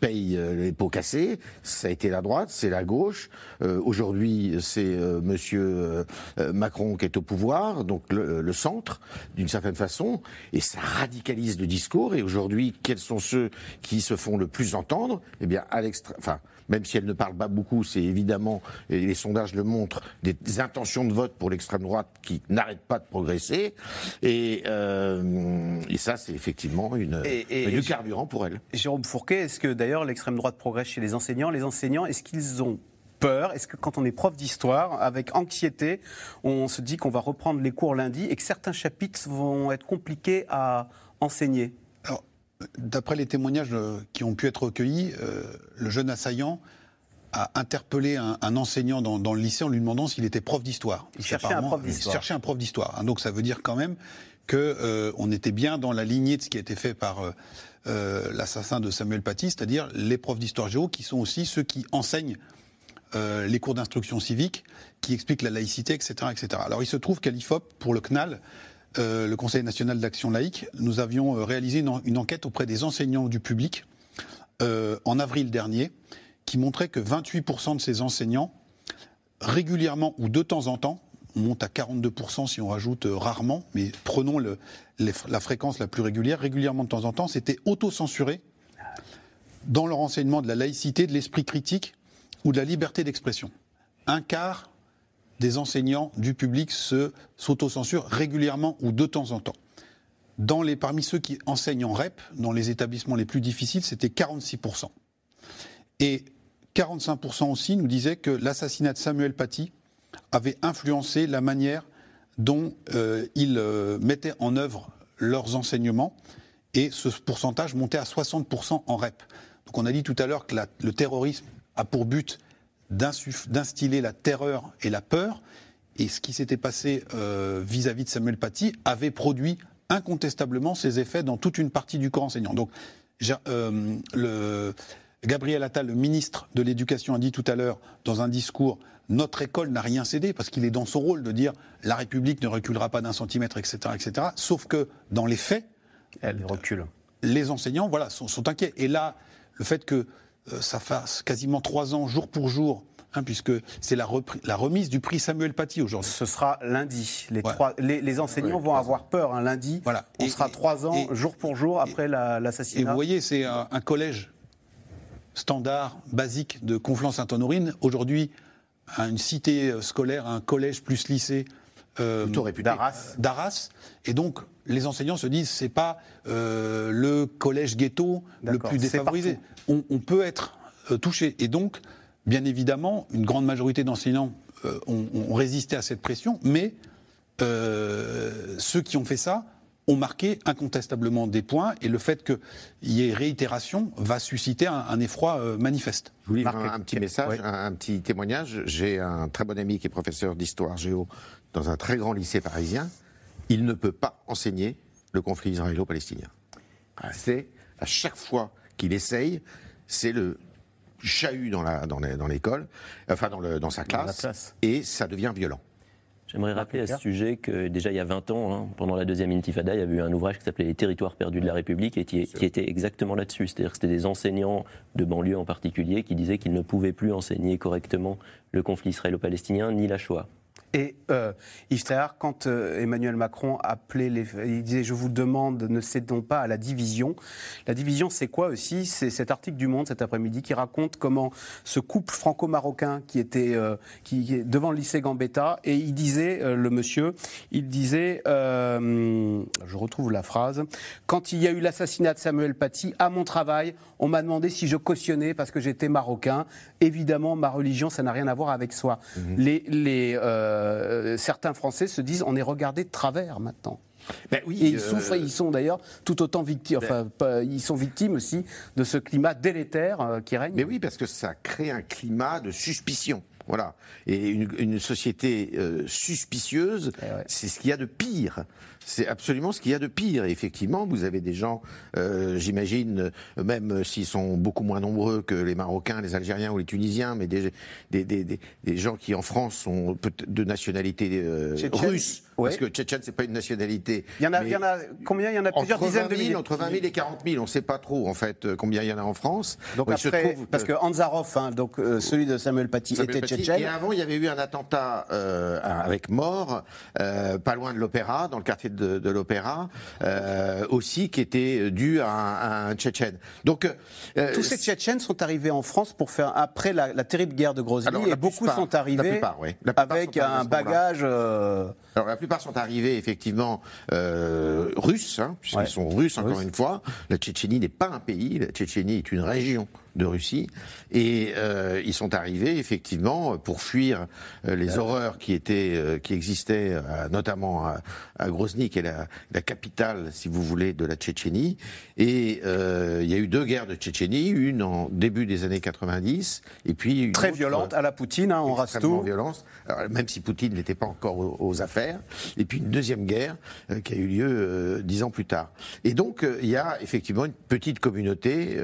payent les pots cassés. Ça a été la droite, c'est la gauche. Aujourd'hui, c'est Monsieur Macron qui est au pouvoir, donc le, le centre, d'une certaine façon. Et ça radicalise le discours. Et aujourd'hui, quels sont ceux qui se font le plus entendre? Eh bien, à l'extrême, enfin, même si elle ne parle pas beaucoup, c'est évidemment, et les sondages le montrent, des intentions de vote pour l'extrême droite qui n'arrêtent pas de progresser. Et, euh, et ça, c'est effectivement une, et, et, du carburant pour elle. Jérôme Fourquet, est-ce que d'ailleurs l'extrême droite progresse chez les enseignants? Les enseignants, est-ce qu'ils ont peur? Est-ce que quand on est prof d'histoire, avec anxiété, on se dit qu'on va reprendre les cours lundi et que certains chapitres vont être compliqués à enseigner? D'après les témoignages euh, qui ont pu être recueillis, euh, le jeune assaillant a interpellé un, enseignant dans, le lycée en lui demandant s'il était prof d'histoire. Il cherchait un prof d'histoire. cherchait un prof d'histoire. Hein, donc ça veut dire quand même qu'on euh, était bien dans la lignée de ce qui a été fait par l'assassin de Samuel Paty, c'est-à-dire les profs d'histoire géo qui sont aussi ceux qui enseignent les cours d'instruction civique, qui expliquent la laïcité, etc., etc. Alors il se trouve qu'à l'IFOP, pour le CNAL, euh, le Conseil national d'action laïque, nous avions euh, réalisé une, enquête auprès des enseignants du public euh, en avril dernier, qui montrait que 28% de ces enseignants, régulièrement ou de temps en temps, on monte à 42% si on rajoute rarement, mais prenons la fréquence la plus régulière, régulièrement de temps en temps, c'était autocensuré dans leur enseignement de la laïcité, de l'esprit critique ou de la liberté d'expression. Un quart des enseignants du public s'autocensurent régulièrement ou de temps en temps. Parmi ceux qui enseignent en REP, dans les établissements les plus difficiles, c'était 46%. Et 45% aussi nous disaient que l'assassinat de Samuel Paty avait influencé la manière dont euh, ils euh, mettaient en œuvre leurs enseignements. Et ce pourcentage montait à 60% en REP. Donc on a dit tout à l'heure que le terrorisme a pour but d'instiller la terreur et la peur. Et ce qui s'était passé euh, vis-à-vis de Samuel Paty avait produit incontestablement ses effets dans toute une partie du corps enseignant. Donc, le, Gabriel Attal, le ministre de l'Éducation, a dit tout à l'heure dans un discours notre école n'a rien cédé parce qu'il est dans son rôle de dire la République ne reculera pas d'un centimètre, etc., etc. Sauf que dans les faits, elle recule. Les enseignants, voilà, sont, sont inquiets. Et là, le fait que euh, ça fasse quasiment trois ans, jour pour jour, hein, puisque c'est la, la, remise du prix Samuel Paty aujourd'hui. Ce sera lundi. Les, trois, les, enseignants vont avoir peur un lundi. Voilà. On sera trois ans, jour pour jour, après l'assassinat. Et vous voyez, c'est un, collège standard, basique de Conflans-Sainte-Honorine. Aujourd'hui, une cité scolaire, un collège plus lycée. Euh, D'Arras. Et donc, les enseignants se disent, c'est pas euh, le collège ghetto le plus défavorisé on, peut être euh, touché. Et donc, bien évidemment, une grande majorité d'enseignants euh, ont, résisté à cette pression, mais ceux qui ont fait ça ont marqué incontestablement des points et le fait qu'il y ait réitération va susciter un, effroi manifeste. Je vous livre un, petit message, un, petit témoignage. J'ai un très bon ami qui est professeur d'histoire géo dans un très grand lycée parisien. Il ne peut pas enseigner le conflit israélo-palestinien. C'est à chaque fois qu'il essaye, c'est le chahut dans l'école, enfin dans, le, dans sa classe, et ça devient violent. J'aimerais rappeler à ce sujet que déjà il y a 20 ans, hein, pendant la deuxième intifada, il y avait eu un ouvrage qui s'appelait Les territoires perdus de la République et qui, était exactement là-dessus. C'est-à-dire que c'était des enseignants de banlieue en particulier qui disaient qu'ils ne pouvaient plus enseigner correctement le conflit israélo-palestinien ni la Shoah. Et euh, Yves quand euh, Emmanuel Macron appelait les, il disait je vous demande ne cédons pas à la division. La division, c'est quoi aussi? C'est cet article du Monde cet après-midi qui raconte comment ce couple franco-marocain qui était euh, qui, devant le lycée Gambetta et il disait euh, le monsieur, il disait, je retrouve la phrase, quand il y a eu l'assassinat de Samuel Paty à mon travail, on m'a demandé si je cautionnais parce que j'étais marocain. Évidemment, ma religion, ça n'a rien à voir avec soi. Mhm. Les, les euh, certains Français se disent on est regardé de travers maintenant. Ben oui, et ils euh, souffrent, ils sont d'ailleurs tout autant victimes, enfin, ils sont victimes aussi de ce climat délétère euh, qui règne. Mais oui, parce que ça crée un climat de suspicion Voilà. Et une, société euh, suspicieuse, eh c'est ce qu'il y a de pire. C'est absolument ce qu'il y a de pire. Et effectivement, vous avez des gens, euh, j'imagine, même s'ils sont beaucoup moins nombreux que les Marocains, les Algériens ou les Tunisiens, mais des, des, des, des gens qui en France sont de nationalité euh, russe. Parce que Tchétchène, c'est pas une nationalité. Il y en a, il y en a combien? Il y en a plusieurs dizaines de milliers. Entre 20 000 et 40 000, on ne sait pas trop en fait euh, combien il y en a en France. Donc après, parce que Anzarov, hein, donc euh, celui de Samuel Paty, était tchétchène. Et avant, il y avait eu un attentat avec mort, pas loin de l'Opéra, dans le quartier de, l'Opéra, aussi qui était dû à un, Tchétchène. Donc tous ces Tchétchènes sont arrivés en France pour faire après la, terrible guerre de Grozny, et beaucoup sont arrivés avec un bagage. Alors la plupart sont arrivés effectivement euh, russes, hein, puisqu'ils sont russes encore une fois. La Tchétchénie n'est pas un pays, la Tchétchénie est une région de Russie. Et euh, ils sont arrivés effectivement pour fuir euh, les horreurs qui étaient, euh, qui existaient, notamment à, à, Grozny, qui est la, la, capitale, si vous voulez, de la Tchétchénie. Et il y a eu deux guerres de Tchétchénie, une en début des années 90, et puis une très violente à la Poutine, hein, on rase tout. violence, même si Poutine n'était pas encore aux, affaires. Et puis une deuxième guerre qui a eu lieu dix ans plus tard. Et donc il y a effectivement une petite communauté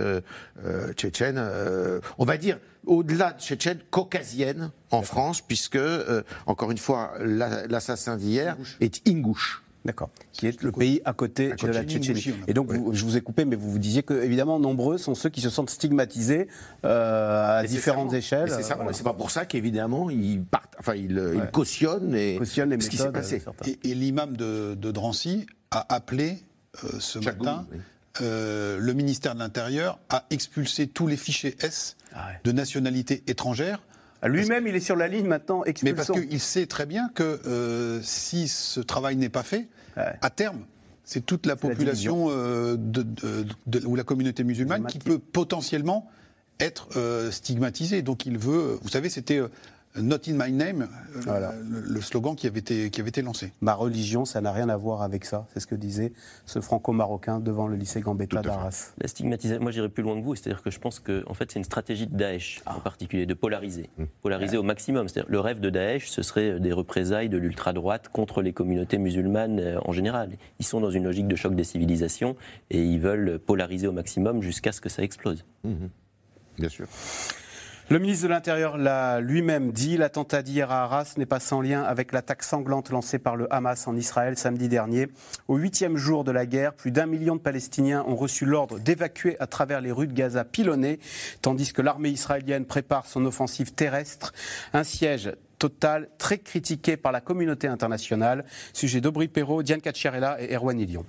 tchétchène euh, on va dire, au-delà de tchétchène, caucasienne en France, puisque, euh, encore une fois, l'assassin d'hier est ingouche. D'accord. Qui est le pays à côté, de la Tchétchénie. Et donc, je vous ai coupé, mais vous vous disiez que, évidemment, nombreux sont ceux qui se sentent stigmatisés euh, à différentes échelles. C'est pas pour ça qu'évidemment, ils partent, enfin, ils, cautionnent, et cautionnent les méthodes. Et, l'imam de, Drancy a appelé ce matin euh, le ministère de l'Intérieur a expulsé tous les fichiers S ah de nationalité étrangère. Lui-même, il est sur la ligne maintenant, expulsant. Mais parce qu'il sait très bien que euh, si ce travail n'est pas fait, à terme, c'est toute la population euh, de, ou la communauté musulmane qui peut potentiellement être stigmatisée. Donc il veut, vous savez, c'était Not in my name, euh, le, slogan qui avait, été, qui avait été lancé. Ma religion, ça n'a rien à voir avec ça. C'est ce que disait ce franco-marocain devant le lycée Gambetta d'Arras. La stigmatisation, moi j'irai plus loin que vous, c'est-à-dire que je pense que en fait, c'est une stratégie de Daesh en ah. particulier, de polariser. Mmh. Polariser au maximum. C'est-à-dire le rêve de Daesh, ce serait des représailles de l'ultra-droite contre les communautés musulmanes euh, en général. Ils sont dans une logique de choc des civilisations et ils veulent polariser au maximum jusqu'à ce que ça explose. Mmh. Bien sûr. Le ministre de l'Intérieur l'a lui-même dit, l'attentat d'hier à Arras n'est pas sans lien avec l'attaque sanglante lancée par le Hamas en Israël samedi dernier. Au huitième jour de la guerre, plus d'un million de Palestiniens ont reçu l'ordre d'évacuer à travers les rues de Gaza pilonnées, tandis que l'armée israélienne prépare son offensive terrestre. Un siège total très critiqué par la communauté internationale. Sujet d'Aubry Perrault, Diane Cacciarella et Erwan Ilion.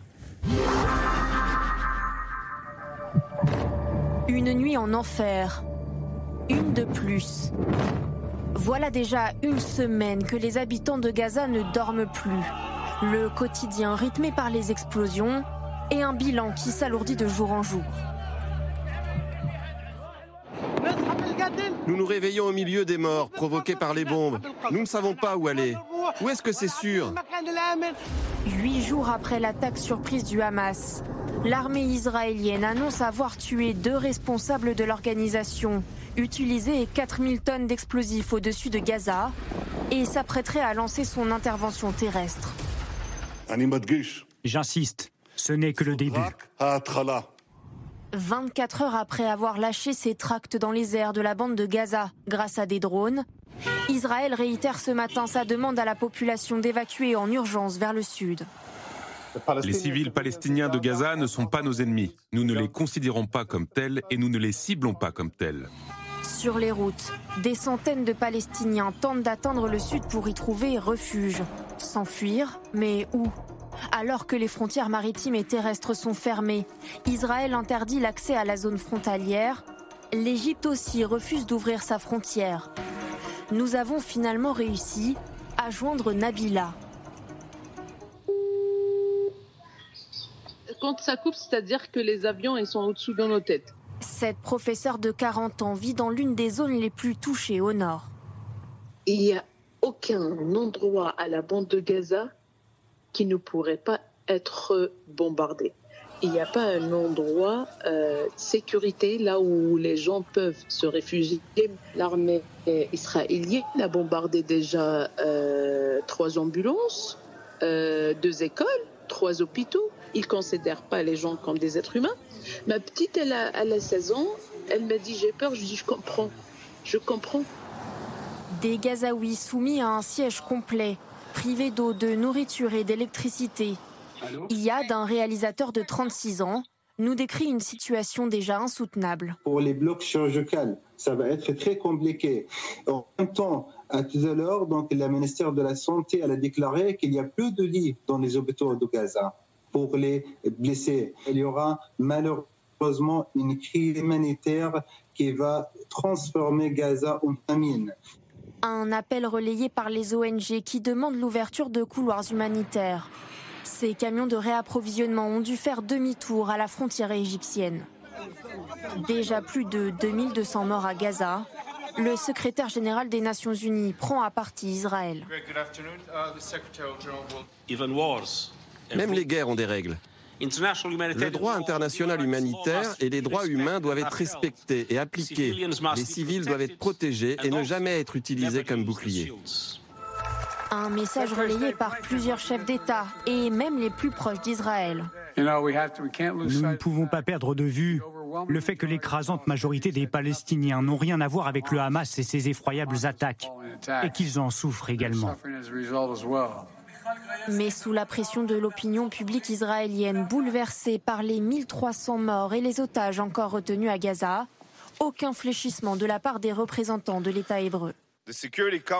Une nuit en enfer une de plus. Voilà déjà une semaine que les habitants de Gaza ne dorment plus. Le quotidien rythmé par les explosions et un bilan qui s'alourdit de jour en jour. Nous nous réveillons au milieu des morts provoqués par les bombes. Nous ne savons pas où aller. Où est-ce que c'est sûr? Huit jours après l'attaque surprise du Hamas, l'armée israélienne annonce avoir tué deux responsables de l'organisation utiliser 4000 tonnes d'explosifs au-dessus de Gaza et s'apprêterait à lancer son intervention terrestre. J'insiste, ce n'est que le début. 24 heures après avoir lâché ses tracts dans les airs de la bande de Gaza grâce à des drones, Israël réitère ce matin sa demande à la population d'évacuer en urgence vers le sud. Les civils palestiniens de Gaza ne sont pas nos ennemis. Nous ne les considérons pas comme tels et nous ne les ciblons pas comme tels. Sur les routes, des centaines de Palestiniens tentent d'atteindre le sud pour y trouver refuge. S'enfuir, mais où alors que les frontières maritimes et terrestres sont fermées, Israël interdit l'accès à la zone frontalière. L'Égypte aussi refuse d'ouvrir sa frontière. Nous avons finalement réussi à joindre Nabila. Quand ça coupe, c'est-à-dire que les avions sont au-dessous de nos têtes. Cette professeure de 40 ans vit dans l'une des zones les plus touchées au nord. Il n'y a aucun endroit à la bande de Gaza qui ne pourrait pas être bombardé. il n'y a pas un endroit euh, sécurité là où les gens peuvent se réfugier. L'armée israélienne a bombardé déjà euh, trois ambulances, euh, deux écoles, trois hôpitaux. Ils ne considèrent pas les gens comme des êtres humains. Ma petite, elle a, elle a 16 ans. Elle m'a dit j'ai peur. Je dis je comprends. Je comprends. Des Gazaouis soumis à un siège complet, privés d'eau, de nourriture et d'électricité. Iyad, un réalisateur de 36 ans, nous décrit une situation déjà insoutenable. Pour les blocs chirurgicaux, ça va être très compliqué. En même temps, à tout à l'heure, donc le ministère de la Santé a déclaré qu'il y a plus de lits dans les hôpitaux de Gaza pour les blessés. Il y aura malheureusement une crise humanitaire qui va transformer Gaza en famine. Un appel relayé par les ONG qui demandent l'ouverture de couloirs humanitaires. Ces camions de réapprovisionnement ont dû faire demi-tour à la frontière égyptienne. Déjà plus de 2200 morts à Gaza. Le secrétaire général des Nations Unies prend à partie Israël. Même les guerres ont des règles. Le droit international humanitaire et les droits humains doivent être respectés et appliqués. Les civils doivent être protégés et ne jamais être utilisés comme boucliers. Un message relayé par plusieurs chefs d'État et même les plus proches d'Israël. Nous ne pouvons pas perdre de vue le fait que l'écrasante majorité des Palestiniens n'ont rien à voir avec le Hamas et ses effroyables attaques, et qu'ils en souffrent également. Mais sous la pression de l'opinion publique israélienne bouleversée par les 1300 morts et les otages encore retenus à Gaza, aucun fléchissement de la part des représentants de l'État hébreu.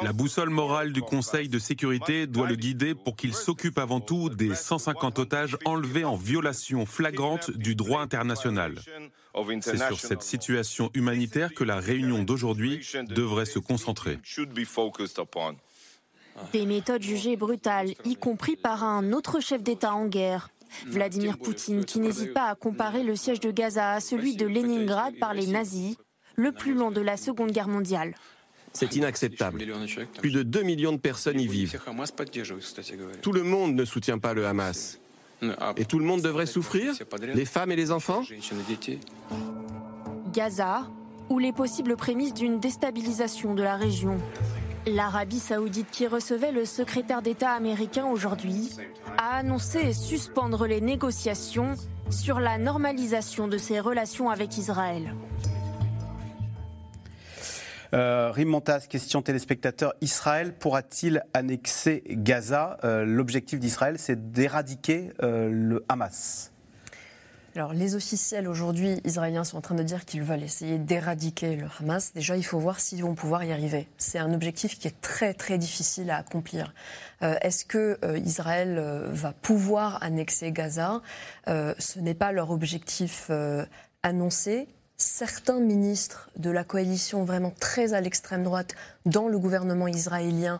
La boussole morale du Conseil de sécurité doit le guider pour qu'il s'occupe avant tout des 150 otages enlevés en violation flagrante du droit international. C'est sur cette situation humanitaire que la réunion d'aujourd'hui devrait se concentrer. Des méthodes jugées brutales, y compris par un autre chef d'État en guerre. Vladimir Poutine, qui n'hésite pas à comparer le siège de Gaza à celui de Leningrad par les nazis, le plus long de la Seconde Guerre mondiale. C'est inacceptable. Plus de 2 millions de personnes y vivent. Tout le monde ne soutient pas le Hamas. Et tout le monde devrait souffrir? Les femmes et les enfants? Gaza, ou les possibles prémices d'une déstabilisation de la région. L'Arabie saoudite, qui recevait le secrétaire d'État américain aujourd'hui, a annoncé suspendre les négociations sur la normalisation de ses relations avec Israël. Euh, Rim Montas, question téléspectateur. Israël pourra-t-il annexer Gaza? Euh, L'objectif d'Israël, c'est d'éradiquer euh, le Hamas. Les officiels aujourd'hui israéliens sont en train de dire qu'ils veulent essayer d'éradiquer le Hamas. Déjà, il faut voir s'ils vont pouvoir y arriver. C'est un objectif qui est très, très difficile à accomplir. Est-ce que Israël va pouvoir annexer Gaza? Ce n'est pas leur objectif annoncé certains ministres de la coalition vraiment très à l'extrême droite dans le gouvernement israélien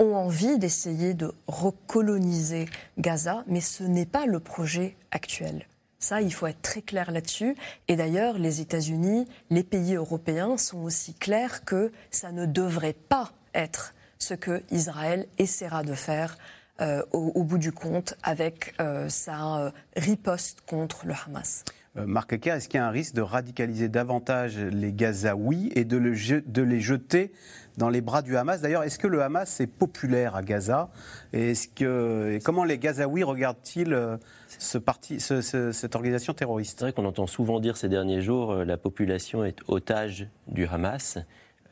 ont envie d'essayer de recoloniser Gaza, mais ce n'est pas le projet actuel. Ça, il faut être très clair là-dessus. Et d'ailleurs, les États-Unis, les pays européens sont aussi clairs que ça ne devrait pas être ce que Israël essaiera de faire euh, au, bout du compte avec euh, sa euh, riposte contre le Hamas. Euh, Marc Ecker, est-ce qu'il y a un risque de radicaliser davantage les Gazaouis et de, les jeter dans les bras du Hamas? D'ailleurs, est-ce que le Hamas est populaire à Gaza? Et, comment les Gazaouis regardent-ils euh, cette organisation terroriste? C'est vrai qu'on entend souvent dire ces derniers jours euh, la population est otage du Hamas.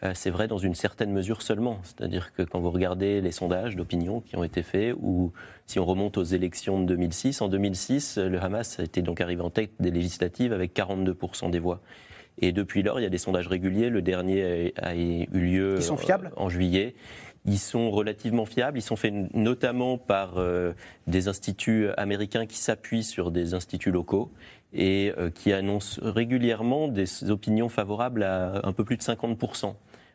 Euh, c'est vrai dans une certaine mesure seulement. C'est-à-dire que quand vous regardez les sondages d'opinion qui ont été faits, ou si on remonte aux élections de 2006, en 2006, le Hamas était donc arrivé en tête des législatives avec 42% des voix. Et depuis lors, il y a des sondages réguliers. Le dernier a, eu lieu sont fiables? en juillet. Ils sont relativement fiables. Ils sont faits notamment par euh, des instituts américains qui s'appuient sur des instituts locaux et euh, qui annoncent régulièrement des opinions favorables à un peu plus de 50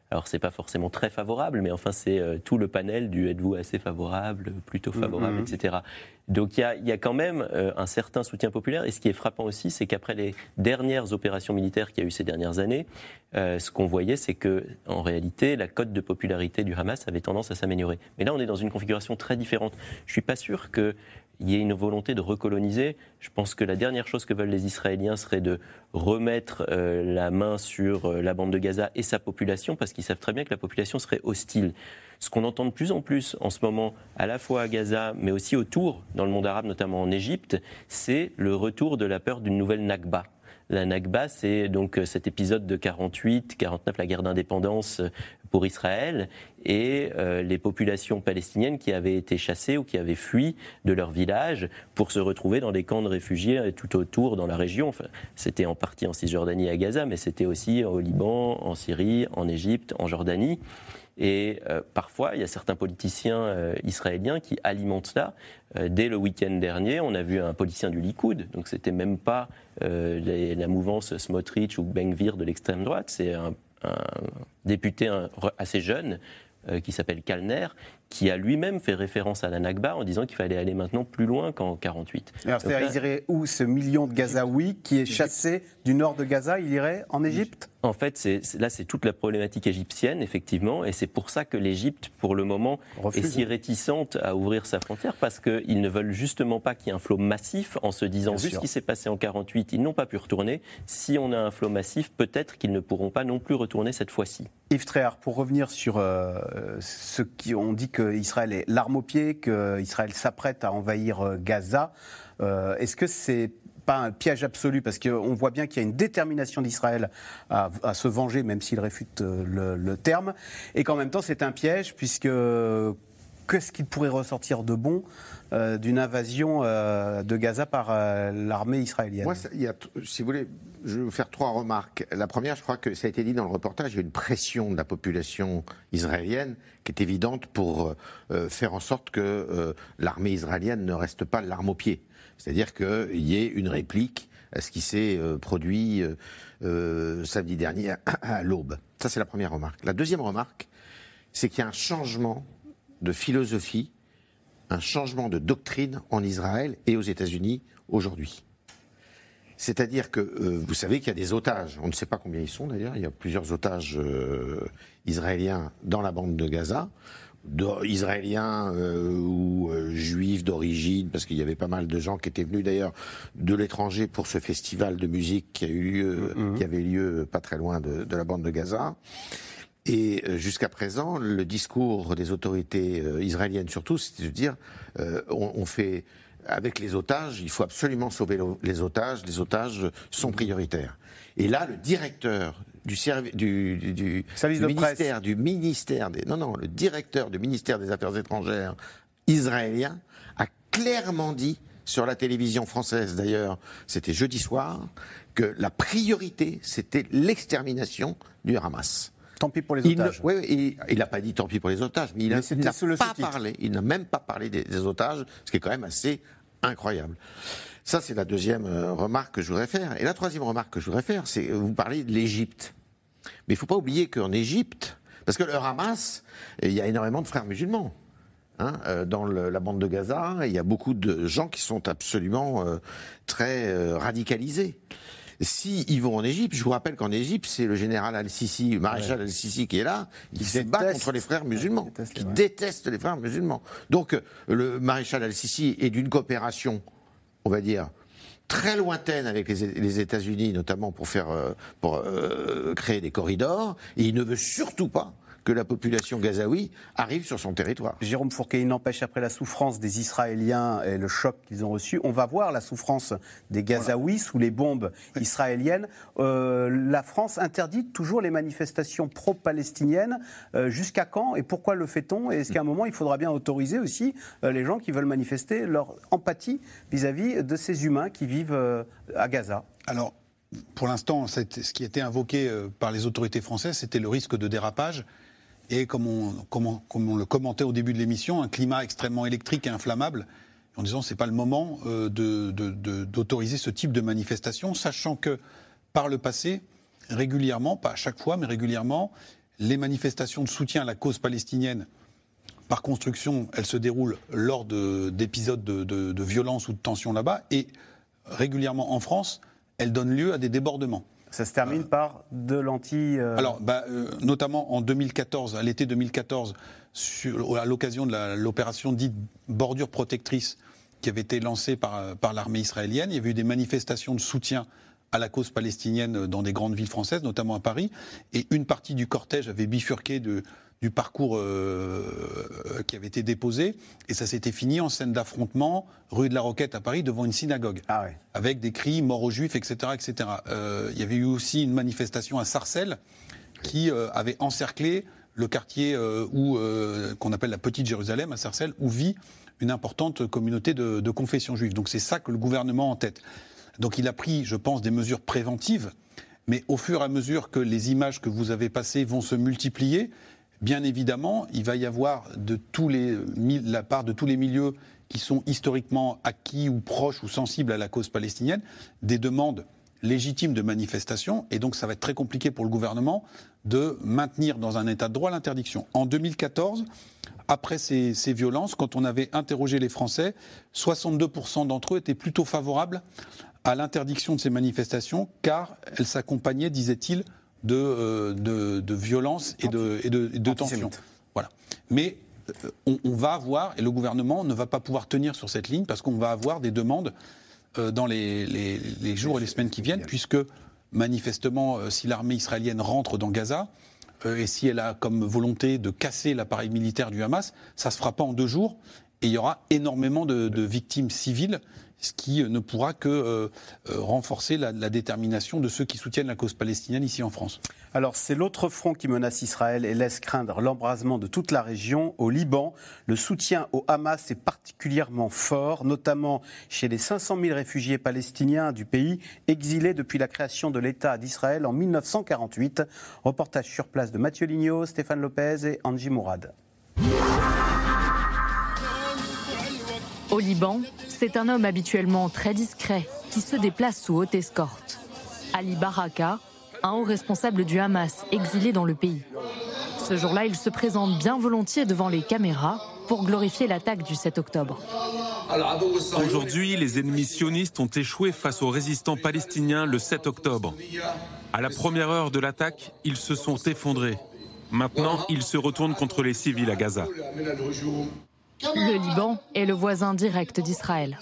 alors c'est pas forcément très favorable, mais enfin c'est euh, tout le panel du êtes-vous assez favorable, plutôt mm, favorable, mm, etc. Donc il y, a, quand même euh, un certain soutien populaire. Et ce qui est frappant aussi, c'est qu'après les dernières opérations militaires qu'il y a eu ces dernières années, euh, ce qu'on voyait, c'est que en réalité la cote de popularité du Hamas avait tendance à s'améliorer. Mais là, on est dans une configuration très différente. Je suis pas sûr que il y ait une volonté de recoloniser. Je pense que la dernière chose que veulent les Israéliens serait de remettre euh, la main sur euh, la bande de Gaza et sa population, parce qu'ils savent très bien que la population serait hostile. Ce qu'on entend de plus en plus en ce moment, à la fois à Gaza, mais aussi autour, dans le monde arabe, notamment en Égypte, c'est le retour de la peur d'une nouvelle Nakba. La Nakba, c'est donc euh, cet épisode de 48, 49, la guerre d'indépendance pour Israël, et euh, les populations palestiniennes qui avaient été chassées ou qui avaient fui de leur village pour se retrouver dans des camps de réfugiés tout autour dans la région. Enfin, c'était en partie en Cisjordanie et à Gaza, mais c'était aussi au Liban, en Syrie, en Égypte, en Jordanie. Et euh, parfois, il y a certains politiciens euh, israéliens qui alimentent cela. Dès le week-end dernier, on a vu un politicien du Likoud, donc c'était même pas la mouvance Smotrich ou Benvir de l'extrême droite, c'est un, un, député assez jeune qui s'appelle Kalner, qui a lui-même fait référence à la Nakba en disant qu'il fallait aller maintenant plus loin qu'en 48. Alors, c'est-à-dire, il irait où ce million de Gazaouis qui est chassé du nord de Gaza Il irait en Égypte En fait, c'est, là, c'est toute la problématique égyptienne, effectivement, et c'est pour ça que l'Égypte, pour le moment, est si réticente à ouvrir sa frontière, parce qu'ils ne veulent justement pas qu'il y ait un flot massif en se disant, vu ce qui s'est passé en 48, ils n'ont pas pu retourner. Si on a un flot massif, peut-être qu'ils ne pourront pas non plus retourner cette fois-ci. Yves Tréhard, pour revenir sur euh, ce qui on dit qu'Israël est l'arme au pied, qu'Israël s'apprête à envahir euh, Gaza. Euh, est-ce que c'est pas un piège absolu? Parce qu'on voit bien qu'il y a une détermination d'Israël à, se venger, même s'il réfute euh, le, terme, et qu'en même temps c'est un piège puisque qu'est-ce qu'il pourrait ressortir de bon d'une invasion de Gaza par l'armée israélienne Moi, il y a, si vous voulez, je vais vous faire trois remarques. La première, je crois que ça a été dit dans le reportage, il y a une pression de la population israélienne qui est évidente pour euh, faire en sorte que euh, l'armée israélienne ne reste pas l'arme au pied. C'est-à-dire qu'il y ait une réplique à ce qui s'est euh, produit samedi dernier à, l'aube. Ça, c'est la première remarque. La deuxième remarque, c'est qu'il y a un changement de philosophie, un changement de doctrine en Israël et aux États-Unis aujourd'hui. C'est-à-dire que euh, vous savez qu'il y a des otages. On ne sait pas combien ils sont d'ailleurs. Il y a plusieurs otages euh, israéliens dans la bande de Gaza. Israéliens euh, ou juifs d'origine, parce qu'il y avait pas mal de gens qui étaient venus d'ailleurs de l'étranger pour ce festival de musique qui a eu lieu, mm-hmm. qui avait lieu pas très loin de, la bande de Gaza. Et jusqu'à présent, le discours des autorités israéliennes surtout, c'est de dire, on, fait avec les otages, il faut absolument sauver les otages, les otages sont prioritaires. Et là, le directeur du, du, du, Service ministère, du ministère des, non, non, le directeur du ministère des Affaires étrangères israélien a clairement dit sur la télévision française d'ailleurs, c'était jeudi soir, que la priorité c'était l'extermination du Hamas. Tant pis pour les otages. oui, il n'a pas dit tant pis pour les otages, mais il n'a pas parlé. Il n'a même pas parlé des, des, otages, ce qui est quand même assez incroyable. Ça, c'est la deuxième euh, remarque que je voudrais faire. Et la troisième remarque que je voudrais faire, c'est vous parlez de l'Égypte. Mais il ne faut pas oublier qu'en Égypte, parce que le Hamas, il y a énormément de frères musulmans. Hein, euh, dans la bande de Gaza, il y a beaucoup de gens qui sont absolument euh, très radicalisés. Si ils vont en Égypte, je vous rappelle qu'en Égypte, c'est le général Al-Sisi, le maréchal Al-Sisi qui est là, qui se bat contre les frères musulmans, qui déteste les frères musulmans. Donc le maréchal Al-Sisi est d'une coopération, on va dire, très lointaine avec les, États-Unis, notamment pour faire, euh, pour euh, créer des corridors, et il ne veut surtout pas que la population gazaoui arrive sur son territoire. Jérôme Fourquet, il n'empêche après la souffrance des Israéliens et le choc qu'ils ont reçu, on va voir la souffrance des Gazaouis sous les bombes israéliennes. Euh, la France interdit toujours les manifestations pro-palestiniennes. Euh, jusqu'à quand et pourquoi le fait-on? Et est-ce qu'à un moment, il faudra bien autoriser aussi euh, les gens qui veulent manifester leur empathie vis-à- -vis de ces humains qui vivent à Gaza? Alors, pour l'instant, ce qui était invoqué par les autorités françaises, c'était le risque de dérapage et comme on, le commentait au début de l'émission, un climat extrêmement électrique et inflammable, en disant que ce n'est pas le moment euh, d'autoriser ce type de manifestation, sachant que par le passé, régulièrement, pas à chaque fois, mais régulièrement, les manifestations de soutien à la cause palestinienne, par construction, elles se déroulent lors d'épisodes de, de violence ou de tension là-bas, et régulièrement en France, elles donnent lieu à des débordements. Ça se termine par de l'anti. Euh, Alors, bah, euh, notamment en 2014, à l'été 2014, sur, à l'occasion de l'opération dite bordure protectrice, qui avait été lancé par, par l'armée israélienne. Il y avait eu des manifestations de soutien à la cause palestinienne dans des grandes villes françaises, notamment à Paris. Et une partie du cortège avait bifurqué de, du parcours euh, qui avait été déposé, et ça s'était fini en scène d'affrontement rue de la Roquette à Paris devant une synagogue, ah avec des cris mort aux juifs, etc., etc. Euh, il y avait eu aussi une manifestation à Sarcelles qui euh, avait encerclé le quartier où qu'on appelle la Petite Jérusalem à Sarcelles, où vit une importante communauté de, de confession juive. Donc c'est ça que le gouvernement en tête. Donc il a pris, je pense, des mesures préventives. Mais au fur et à mesure que les images que vous avez passées vont se multiplier, Bien évidemment, il va y avoir de la part de tous les milieux qui sont historiquement acquis ou proches ou sensibles à la cause palestinienne, des demandes légitimes de manifestation. Et donc, ça va être très compliqué pour le gouvernement de maintenir dans un état de droit l'interdiction. En 2014, après ces, ces, violences, quand on avait interrogé les Français, 62% d'entre eux étaient plutôt favorables à l'interdiction de ces manifestations, car elles s'accompagnaient, disait-il, de, euh, de, de, violence et de, et de, de tension. Voilà. Mais euh, on, on, va avoir, et le gouvernement ne va pas pouvoir tenir sur cette ligne parce qu'on va avoir des demandes euh, dans les, les, les, jours et les semaines qui viennent, puisque manifestement, si l'armée israélienne rentre dans Gaza, et si elle a comme volonté de casser l'appareil militaire du Hamas, ça ne se fera pas en deux jours, et il y aura énormément de, victimes civiles ce qui ne pourra que euh, euh, renforcer la, la, détermination de ceux qui soutiennent la cause palestinienne ici en France. Alors c'est l'autre front qui menace Israël et laisse craindre l'embrasement de toute la région. Au Liban, le soutien au Hamas est particulièrement fort, notamment chez les 500 000 réfugiés palestiniens du pays exilés depuis la création de l'État d'Israël en 1948. Reportage sur place de Mathieu Lignot, Stéphane Lopez et Angie Mourad. Au Liban, c'est un homme habituellement très discret qui se déplace sous haute escorte. Ali Baraka, un haut responsable du Hamas exilé dans le pays. Ce jour-là, il se présente bien volontiers devant les caméras pour glorifier l'attaque du 7 octobre. Aujourd'hui, les ennemis sionistes ont échoué face aux résistants palestiniens le 7 octobre. À la première heure de l'attaque, ils se sont effondrés. Maintenant, ils se retournent contre les civils à Gaza. Le Liban est le voisin direct d'Israël.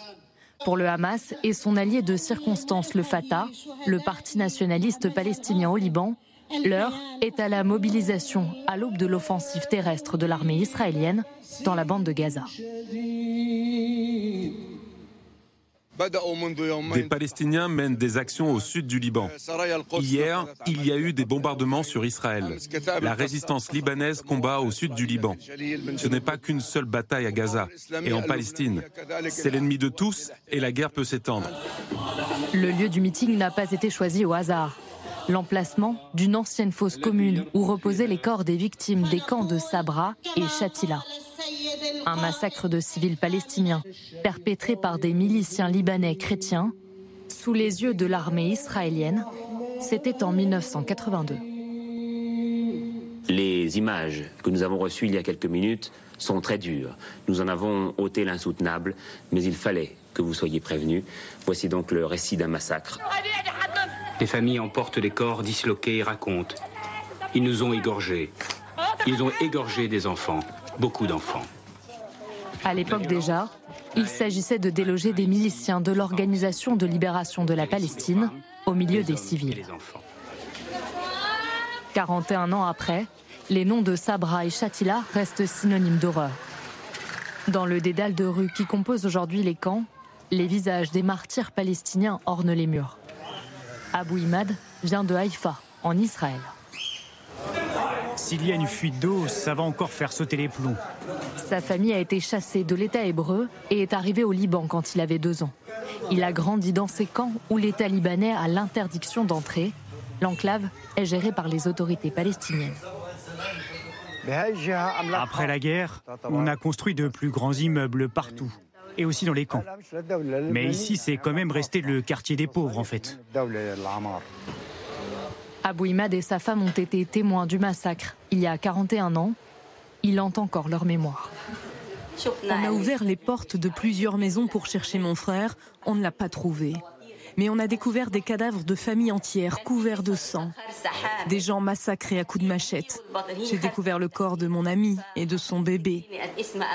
Pour le Hamas et son allié de circonstance, le Fatah, le parti nationaliste palestinien au Liban, l'heure est à la mobilisation à l'aube de l'offensive terrestre de l'armée israélienne dans la bande de Gaza. Des Palestiniens mènent des actions au sud du Liban. Hier, il y a eu des bombardements sur Israël. La résistance libanaise combat au sud du Liban. Ce n'est pas qu'une seule bataille à Gaza et en Palestine. C'est l'ennemi de tous et la guerre peut s'étendre. Le lieu du meeting n'a pas été choisi au hasard. L'emplacement d'une ancienne fosse commune où reposaient les corps des victimes des camps de Sabra et Shatila. Un massacre de civils palestiniens perpétré par des miliciens libanais chrétiens sous les yeux de l'armée israélienne. C'était en 1982. Les images que nous avons reçues il y a quelques minutes sont très dures. Nous en avons ôté l'insoutenable, mais il fallait que vous soyez prévenus. Voici donc le récit d'un massacre. Les familles emportent les corps disloqués et racontent. Ils nous ont égorgés. Ils ont égorgé des enfants, beaucoup d'enfants. À l'époque déjà, il s'agissait de déloger des miliciens de l'Organisation de libération de la Palestine au milieu des civils. 41 ans après, les noms de Sabra et Shatila restent synonymes d'horreur. Dans le dédale de rue qui compose aujourd'hui les camps, les visages des martyrs palestiniens ornent les murs. Abou Imad vient de Haïfa, en Israël. S'il y a une fuite d'eau, ça va encore faire sauter les plombs. Sa famille a été chassée de l'État hébreu et est arrivé au Liban quand il avait deux ans. Il a grandi dans ces camps où l'État libanais a l'interdiction d'entrer. L'enclave est gérée par les autorités palestiniennes. Après la guerre, on a construit de plus grands immeubles partout, et aussi dans les camps. Mais ici, c'est quand même resté le quartier des pauvres, en fait. Abou Imad et sa femme ont été témoins du massacre il y a 41 ans. Il hante encore leur mémoire. On a ouvert les portes de plusieurs maisons pour chercher mon frère. On ne l'a pas trouvé. Mais on a découvert des cadavres de familles entières couverts de sang. Des gens massacrés à coups de machette. J'ai découvert le corps de mon amie et de son bébé.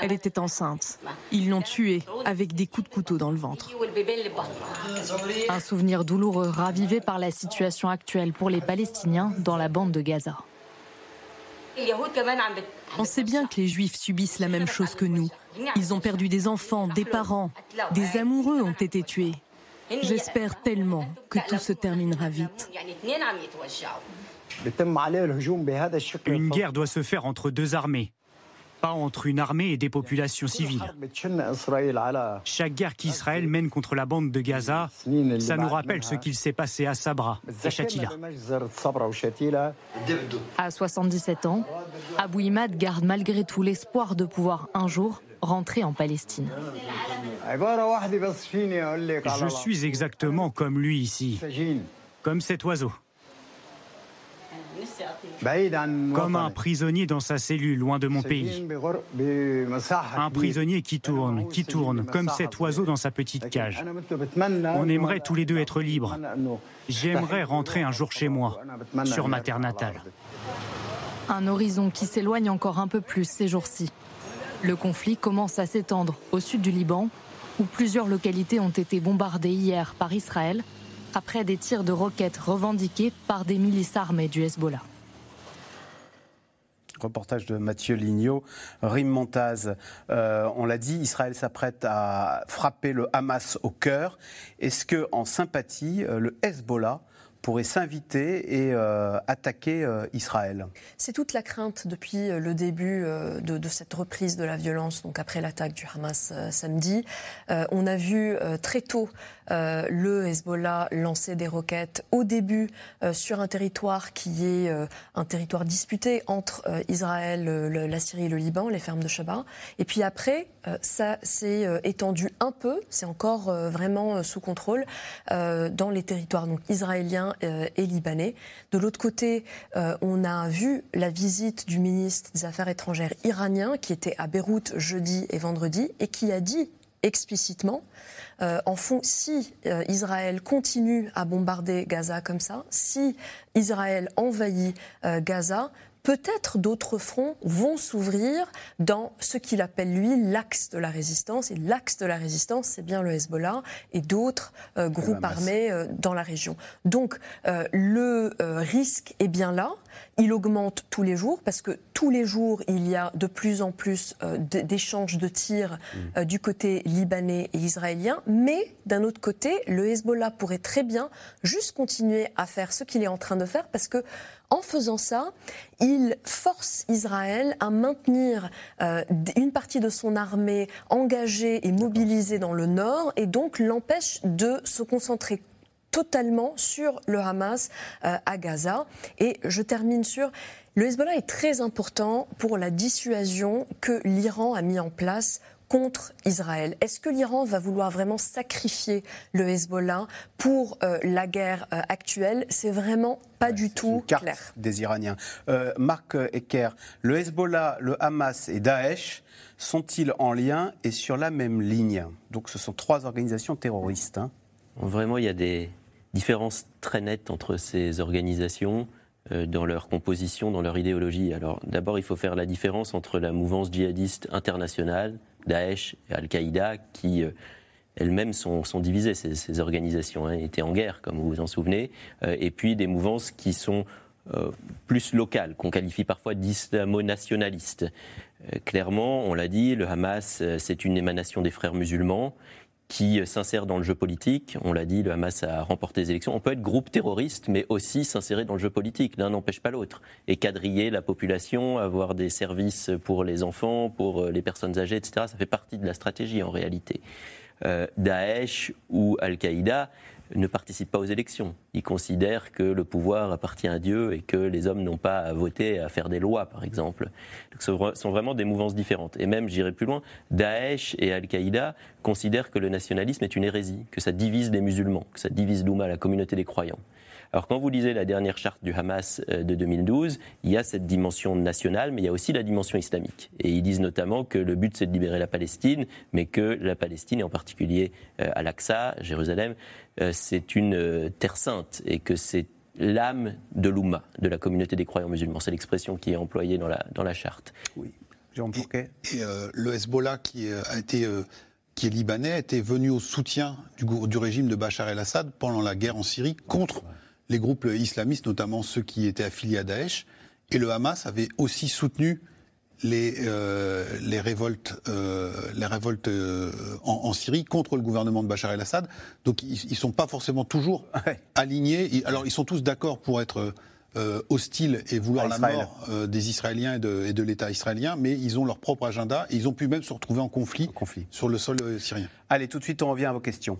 Elle était enceinte. Ils l'ont tuée avec des coups de couteau dans le ventre. Un souvenir douloureux ravivé par la situation actuelle pour les Palestiniens dans la bande de Gaza. On sait bien que les Juifs subissent la même chose que nous. Ils ont perdu des enfants, des parents, des amoureux ont été tués. J'espère tellement que tout se terminera vite. Une guerre doit se faire entre deux armées, pas entre une armée et des populations civiles. Chaque guerre qu'Israël mène contre la bande de Gaza, ça nous rappelle ce qu'il s'est passé à Sabra et Shatila. À 77 ans, Abou Imad garde malgré tout l'espoir de pouvoir un jour rentrer en Palestine. Je suis exactement comme lui ici, comme cet oiseau. Comme un prisonnier dans sa cellule, loin de mon pays. Un prisonnier qui tourne, qui tourne, comme cet oiseau dans sa petite cage. On aimerait tous les deux être libres. J'aimerais rentrer un jour chez moi, sur ma terre natale. Un horizon qui s'éloigne encore un peu plus ces jours-ci. Le conflit commence à s'étendre au sud du Liban, où plusieurs localités ont été bombardées hier par Israël après des tirs de roquettes revendiqués par des milices armées du Hezbollah. Reportage de Mathieu Lignot. Rim Montaz, euh, on l'a dit, Israël s'apprête à frapper le Hamas au cœur. Est-ce que, en sympathie, euh, le Hezbollah pourrait s'inviter et euh, attaquer euh, Israël. C'est toute la crainte depuis euh, le début de, cette reprise de la violence, donc après l'attaque du Hamas samedi. on a vu très tôt le Hezbollah lancer des roquettes au début sur un territoire qui est un territoire disputé entre Israël, la Syrie et le Liban, les fermes de Shabbat. Et puis après, ça s'est étendu un peu, c'est encore vraiment sous contrôle, dans les territoires israéliens euh, et libanais. De l'autre côté, euh, on a vu la visite du ministre des Affaires étrangères iranien qui était à Beyrouth jeudi et vendredi et qui a dit explicitement, euh, en fond, si Israël continue à bombarder Gaza comme ça, si Israël envahit Gaza, peut-être d'autres fronts vont s'ouvrir dans ce qu'il appelle, lui, l'axe de la résistance. Et l'axe de la résistance, c'est bien le Hezbollah et d'autres euh, groupes armés euh, dans la région. Donc, euh, le risque est bien là. Il augmente tous les jours parce que tous les jours, il y a de plus en plus d'échanges de tirs mm. du côté libanais et israélien. Mais d'un autre côté, le Hezbollah pourrait très bien juste continuer à faire ce qu'il est en train de faire parce que en faisant ça, il force Israël à maintenir euh, une partie de son armée engagée et mobilisée dans le nord et donc l'empêche de se concentrer totalement sur le Hamas euh, à Gaza. Et je termine sur... Le Hezbollah est très important pour la dissuasion que l'Iran a mis en place contre Israël. Est-ce que l'Iran va vouloir vraiment sacrifier le Hezbollah pour euh, la guerre euh, actuelle? C'est vraiment pas du tout une carte clair. Des Iraniens. Euh, Marc Ecker, le Hezbollah, le Hamas et Daesh sont-ils en lien et sur la même ligne? Donc ce sont trois organisations terroristes. Hein. Vraiment, il y a des différences très nettes entre ces organisations dans leur composition, dans leur idéologie. Alors d'abord, il faut faire la différence entre la mouvance djihadiste internationale, Daesh et Al-Qaïda, qui euh, elles-mêmes sont, divisées, ces, organisations, hein, étaient en guerre, comme vous vous en souvenez, euh, et puis des mouvances qui sont euh, plus locales, qu'on qualifie parfois d'islamo-nationalistes. clairement, on l'a dit, le Hamas, c'est une émanation des frères musulmans qui s'insère dans le jeu politique. On l'a dit, le Hamas a remporté les élections. On peut être groupe terroriste, mais aussi s'insérer dans le jeu politique. L'un n'empêche pas l'autre. Et quadriller la population, avoir des services pour les enfants, pour les personnes âgées, etc. Ça fait partie de la stratégie en réalité. Euh, Daesh ou Al-Qaïda, ne participent pas aux élections. Ils considèrent que le pouvoir appartient à Dieu et que les hommes n'ont pas à voter, à faire des lois, par exemple. ce sont vraiment des mouvances différentes. Et même, j'irai plus loin, Daesh et Al-Qaïda considèrent que le nationalisme est une hérésie, que ça divise les musulmans, que ça divise l'Oumma, la communauté des croyants. Alors quand vous lisez la dernière charte du Hamas de 2012, il y a cette dimension nationale, mais il y a aussi la dimension islamique. Et ils disent notamment que le but c'est de libérer la Palestine, mais que la Palestine, et en particulier Al-Aqsa, Jérusalem, c'est une terre sainte et que c'est l'âme de l'Oumma, de la communauté des croyants musulmans. C'est l'expression qui est employée dans la, dans la charte. Oui. Jean Et, et euh, le Hezbollah, qui, euh, a été, euh, qui est libanais, était venu au soutien du, du régime de Bachar el-Assad pendant la guerre en Syrie contre les groupes islamistes, notamment ceux qui étaient affiliés à Daesh. Et le Hamas avait aussi soutenu les, euh, les révoltes, euh, les révoltes euh, en, en, Syrie contre le gouvernement de Bachar el-Assad. Donc ils ne sont pas forcément toujours (laughs) alignés. Alors ils sont tous d'accord pour être euh, hostiles et vouloir la mort euh, des Israéliens et de, l'État israélien, mais ils ont leur propre agenda et ils ont pu même se retrouver en conflit, en conflit. sur le sol euh, syrien. Allez, tout de suite, on revient à vos questions.